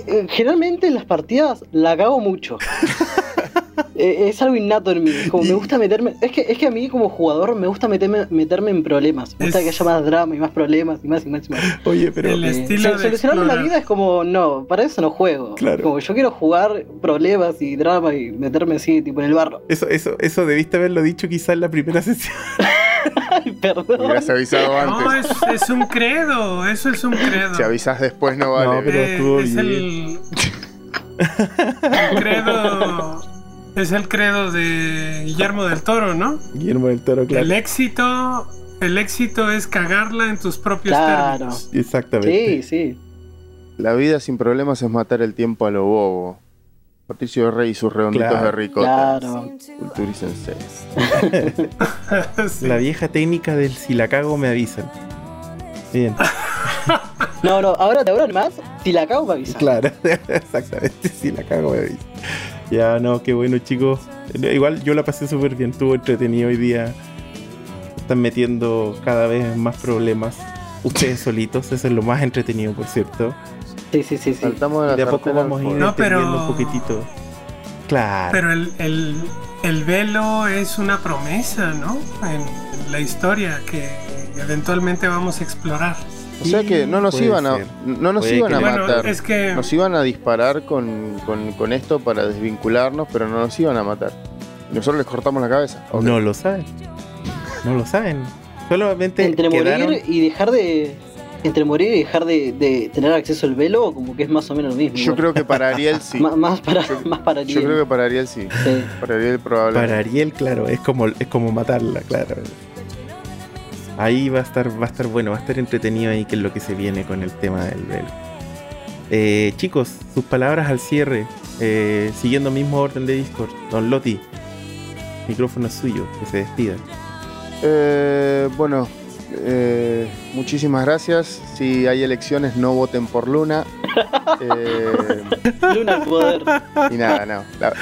eh, generalmente en las partidas la cago mucho. <laughs> Eh, es algo innato en mí. Como me gusta meterme. Es que, es que a mí como jugador me gusta meterme, meterme en problemas. Me gusta Es- que haya más drama y más problemas y más y más y más. Oye, pero El Eh, estilo so- de solucionarme la explorar. vida es como, no, para eso no juego. Claro. Como yo quiero jugar problemas y drama y meterme así, tipo en el barro. eso, eso, eso debiste haberlo dicho quizá en la primera <laughs> sesión. Ay, perdón. Hubieras avisado No, es, es un credo, eso es un credo. Si avisas después no vale. No, pero- Eh, estuvo es el credo es el credo de Guillermo del Toro, ¿no? Guillermo del Toro, claro. El éxito, el éxito es cagarla en tus propios Claro. términos. Exactamente. Sí, sí. La vida sin problemas es matar el tiempo a lo bobo. Patricio Rey y sus redonditos Claro. de ricota. Claro. <laughs> Sí. La vieja técnica del si la cago me avisan. Bien, <laughs> No, no, ahora de ahora en más, si la cago me avisa. claro, <laughs> exactamente. Si la cago me avisan. Ya, no, qué bueno, chicos. Igual yo la pasé súper bien, estuvo entretenido hoy día. Están metiendo cada vez más problemas. Ustedes solitos, eso es lo más entretenido, por cierto. Sí, sí, sí, sí. Saltamos de la De a poco sartén al vamos a ir. No, pero- entendiendo un poquitito. Claro. Pero el, el, el velo es una promesa, ¿no? En la historia que eventualmente vamos a explorar. O sea que no nos Puede iban a, no nos Puede iban a no. Bueno, matar. es que Nos iban a disparar con, con- con esto para desvincularnos, pero no nos iban a matar. Nosotros les cortamos la cabeza. No lo saben. No lo saben. Solamente Entre quedaron... morir y dejar de. Entre morir y dejar de, de tener acceso al velo, como que es más o menos lo mismo. Yo igual. creo que para Ariel sí. <laughs> Más para, Yo- más para Yo Ariel. creo que para Ariel sí. Sí. Para Ariel probablemente. Para Ariel, claro, es como, es como matarla, claro. Ahí va a estar, va a estar bueno, va a estar entretenido ahí que es lo que se viene con el tema del velo. Eh, chicos, sus palabras al cierre, eh, siguiendo mismo orden de Discord. Don Loti, micrófono es suyo, que se despida. Eh, bueno, eh, muchísimas gracias. Si hay elecciones, no voten por Luna. <laughs> Eh, Luna al poder. y nada, no. La, la-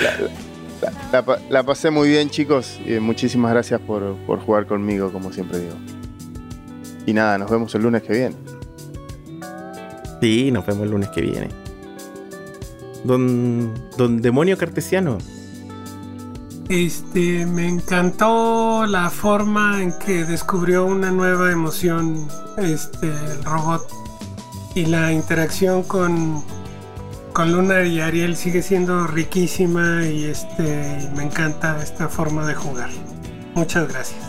la- la pa- la pasé muy bien, chicos. Y muchísimas gracias por, por jugar conmigo, como siempre digo. Y nada, nos vemos el lunes que viene. Sí, nos vemos el lunes que viene. Don, don Demonio Cartesiano, este, me encantó la forma en que descubrió una nueva emoción este, el robot y la interacción con, con Lunar y Ariel sigue siendo riquísima y este, me encanta esta forma de jugar. Muchas gracias.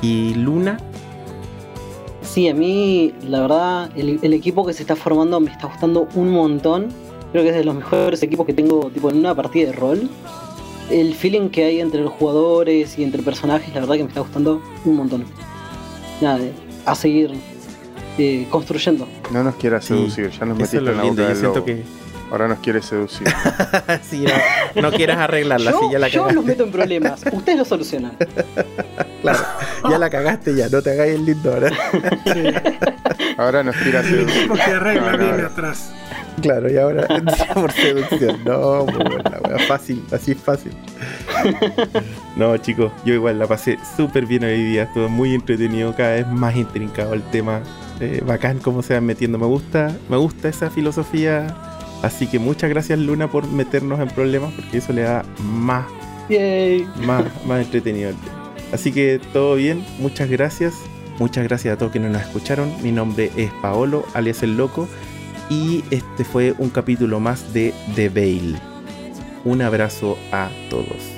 y Luna, Sí, a mí, la verdad, el, el equipo que se está formando me está gustando un montón. Creo que es de los mejores equipos que tengo tipo en una partida de rol. El feeling que hay entre los jugadores y entre personajes, la verdad que me está gustando un montón. Nada, eh, a seguir eh, construyendo. No nos quieras Sí, seducir, ya nos eso metiste en la boca Yo del lobo. que. Ahora nos quieres seducir. <laughs> sí, no, no quieras arreglarla, yo sí, ya la yo cagaste. los meto en problemas, <laughs> ustedes lo solucionan. <laughs> Claro, ya la cagaste ya, no te hagáis el lindo ahora. Ahora nos quieras El seducir. arregla No, no, viene atrás. Claro, y ahora <laughs> por seducción. No, muy buena, wea, fácil, así es fácil. No, chicos, yo igual la pasé súper bien hoy día, estuvo muy entretenido, cada vez más intrincado el tema. Eh, bacán cómo se van metiendo, me gusta, me gusta esa filosofía. Así que muchas gracias Luna por meternos en problemas, porque eso le da más Yay. más, más entretenido el tema. Así que todo bien, muchas gracias. Muchas gracias a todos quienes nos escucharon. Mi nombre es Paolo, alias El Loco. Y este fue un capítulo más de The Veil. Un abrazo a todos.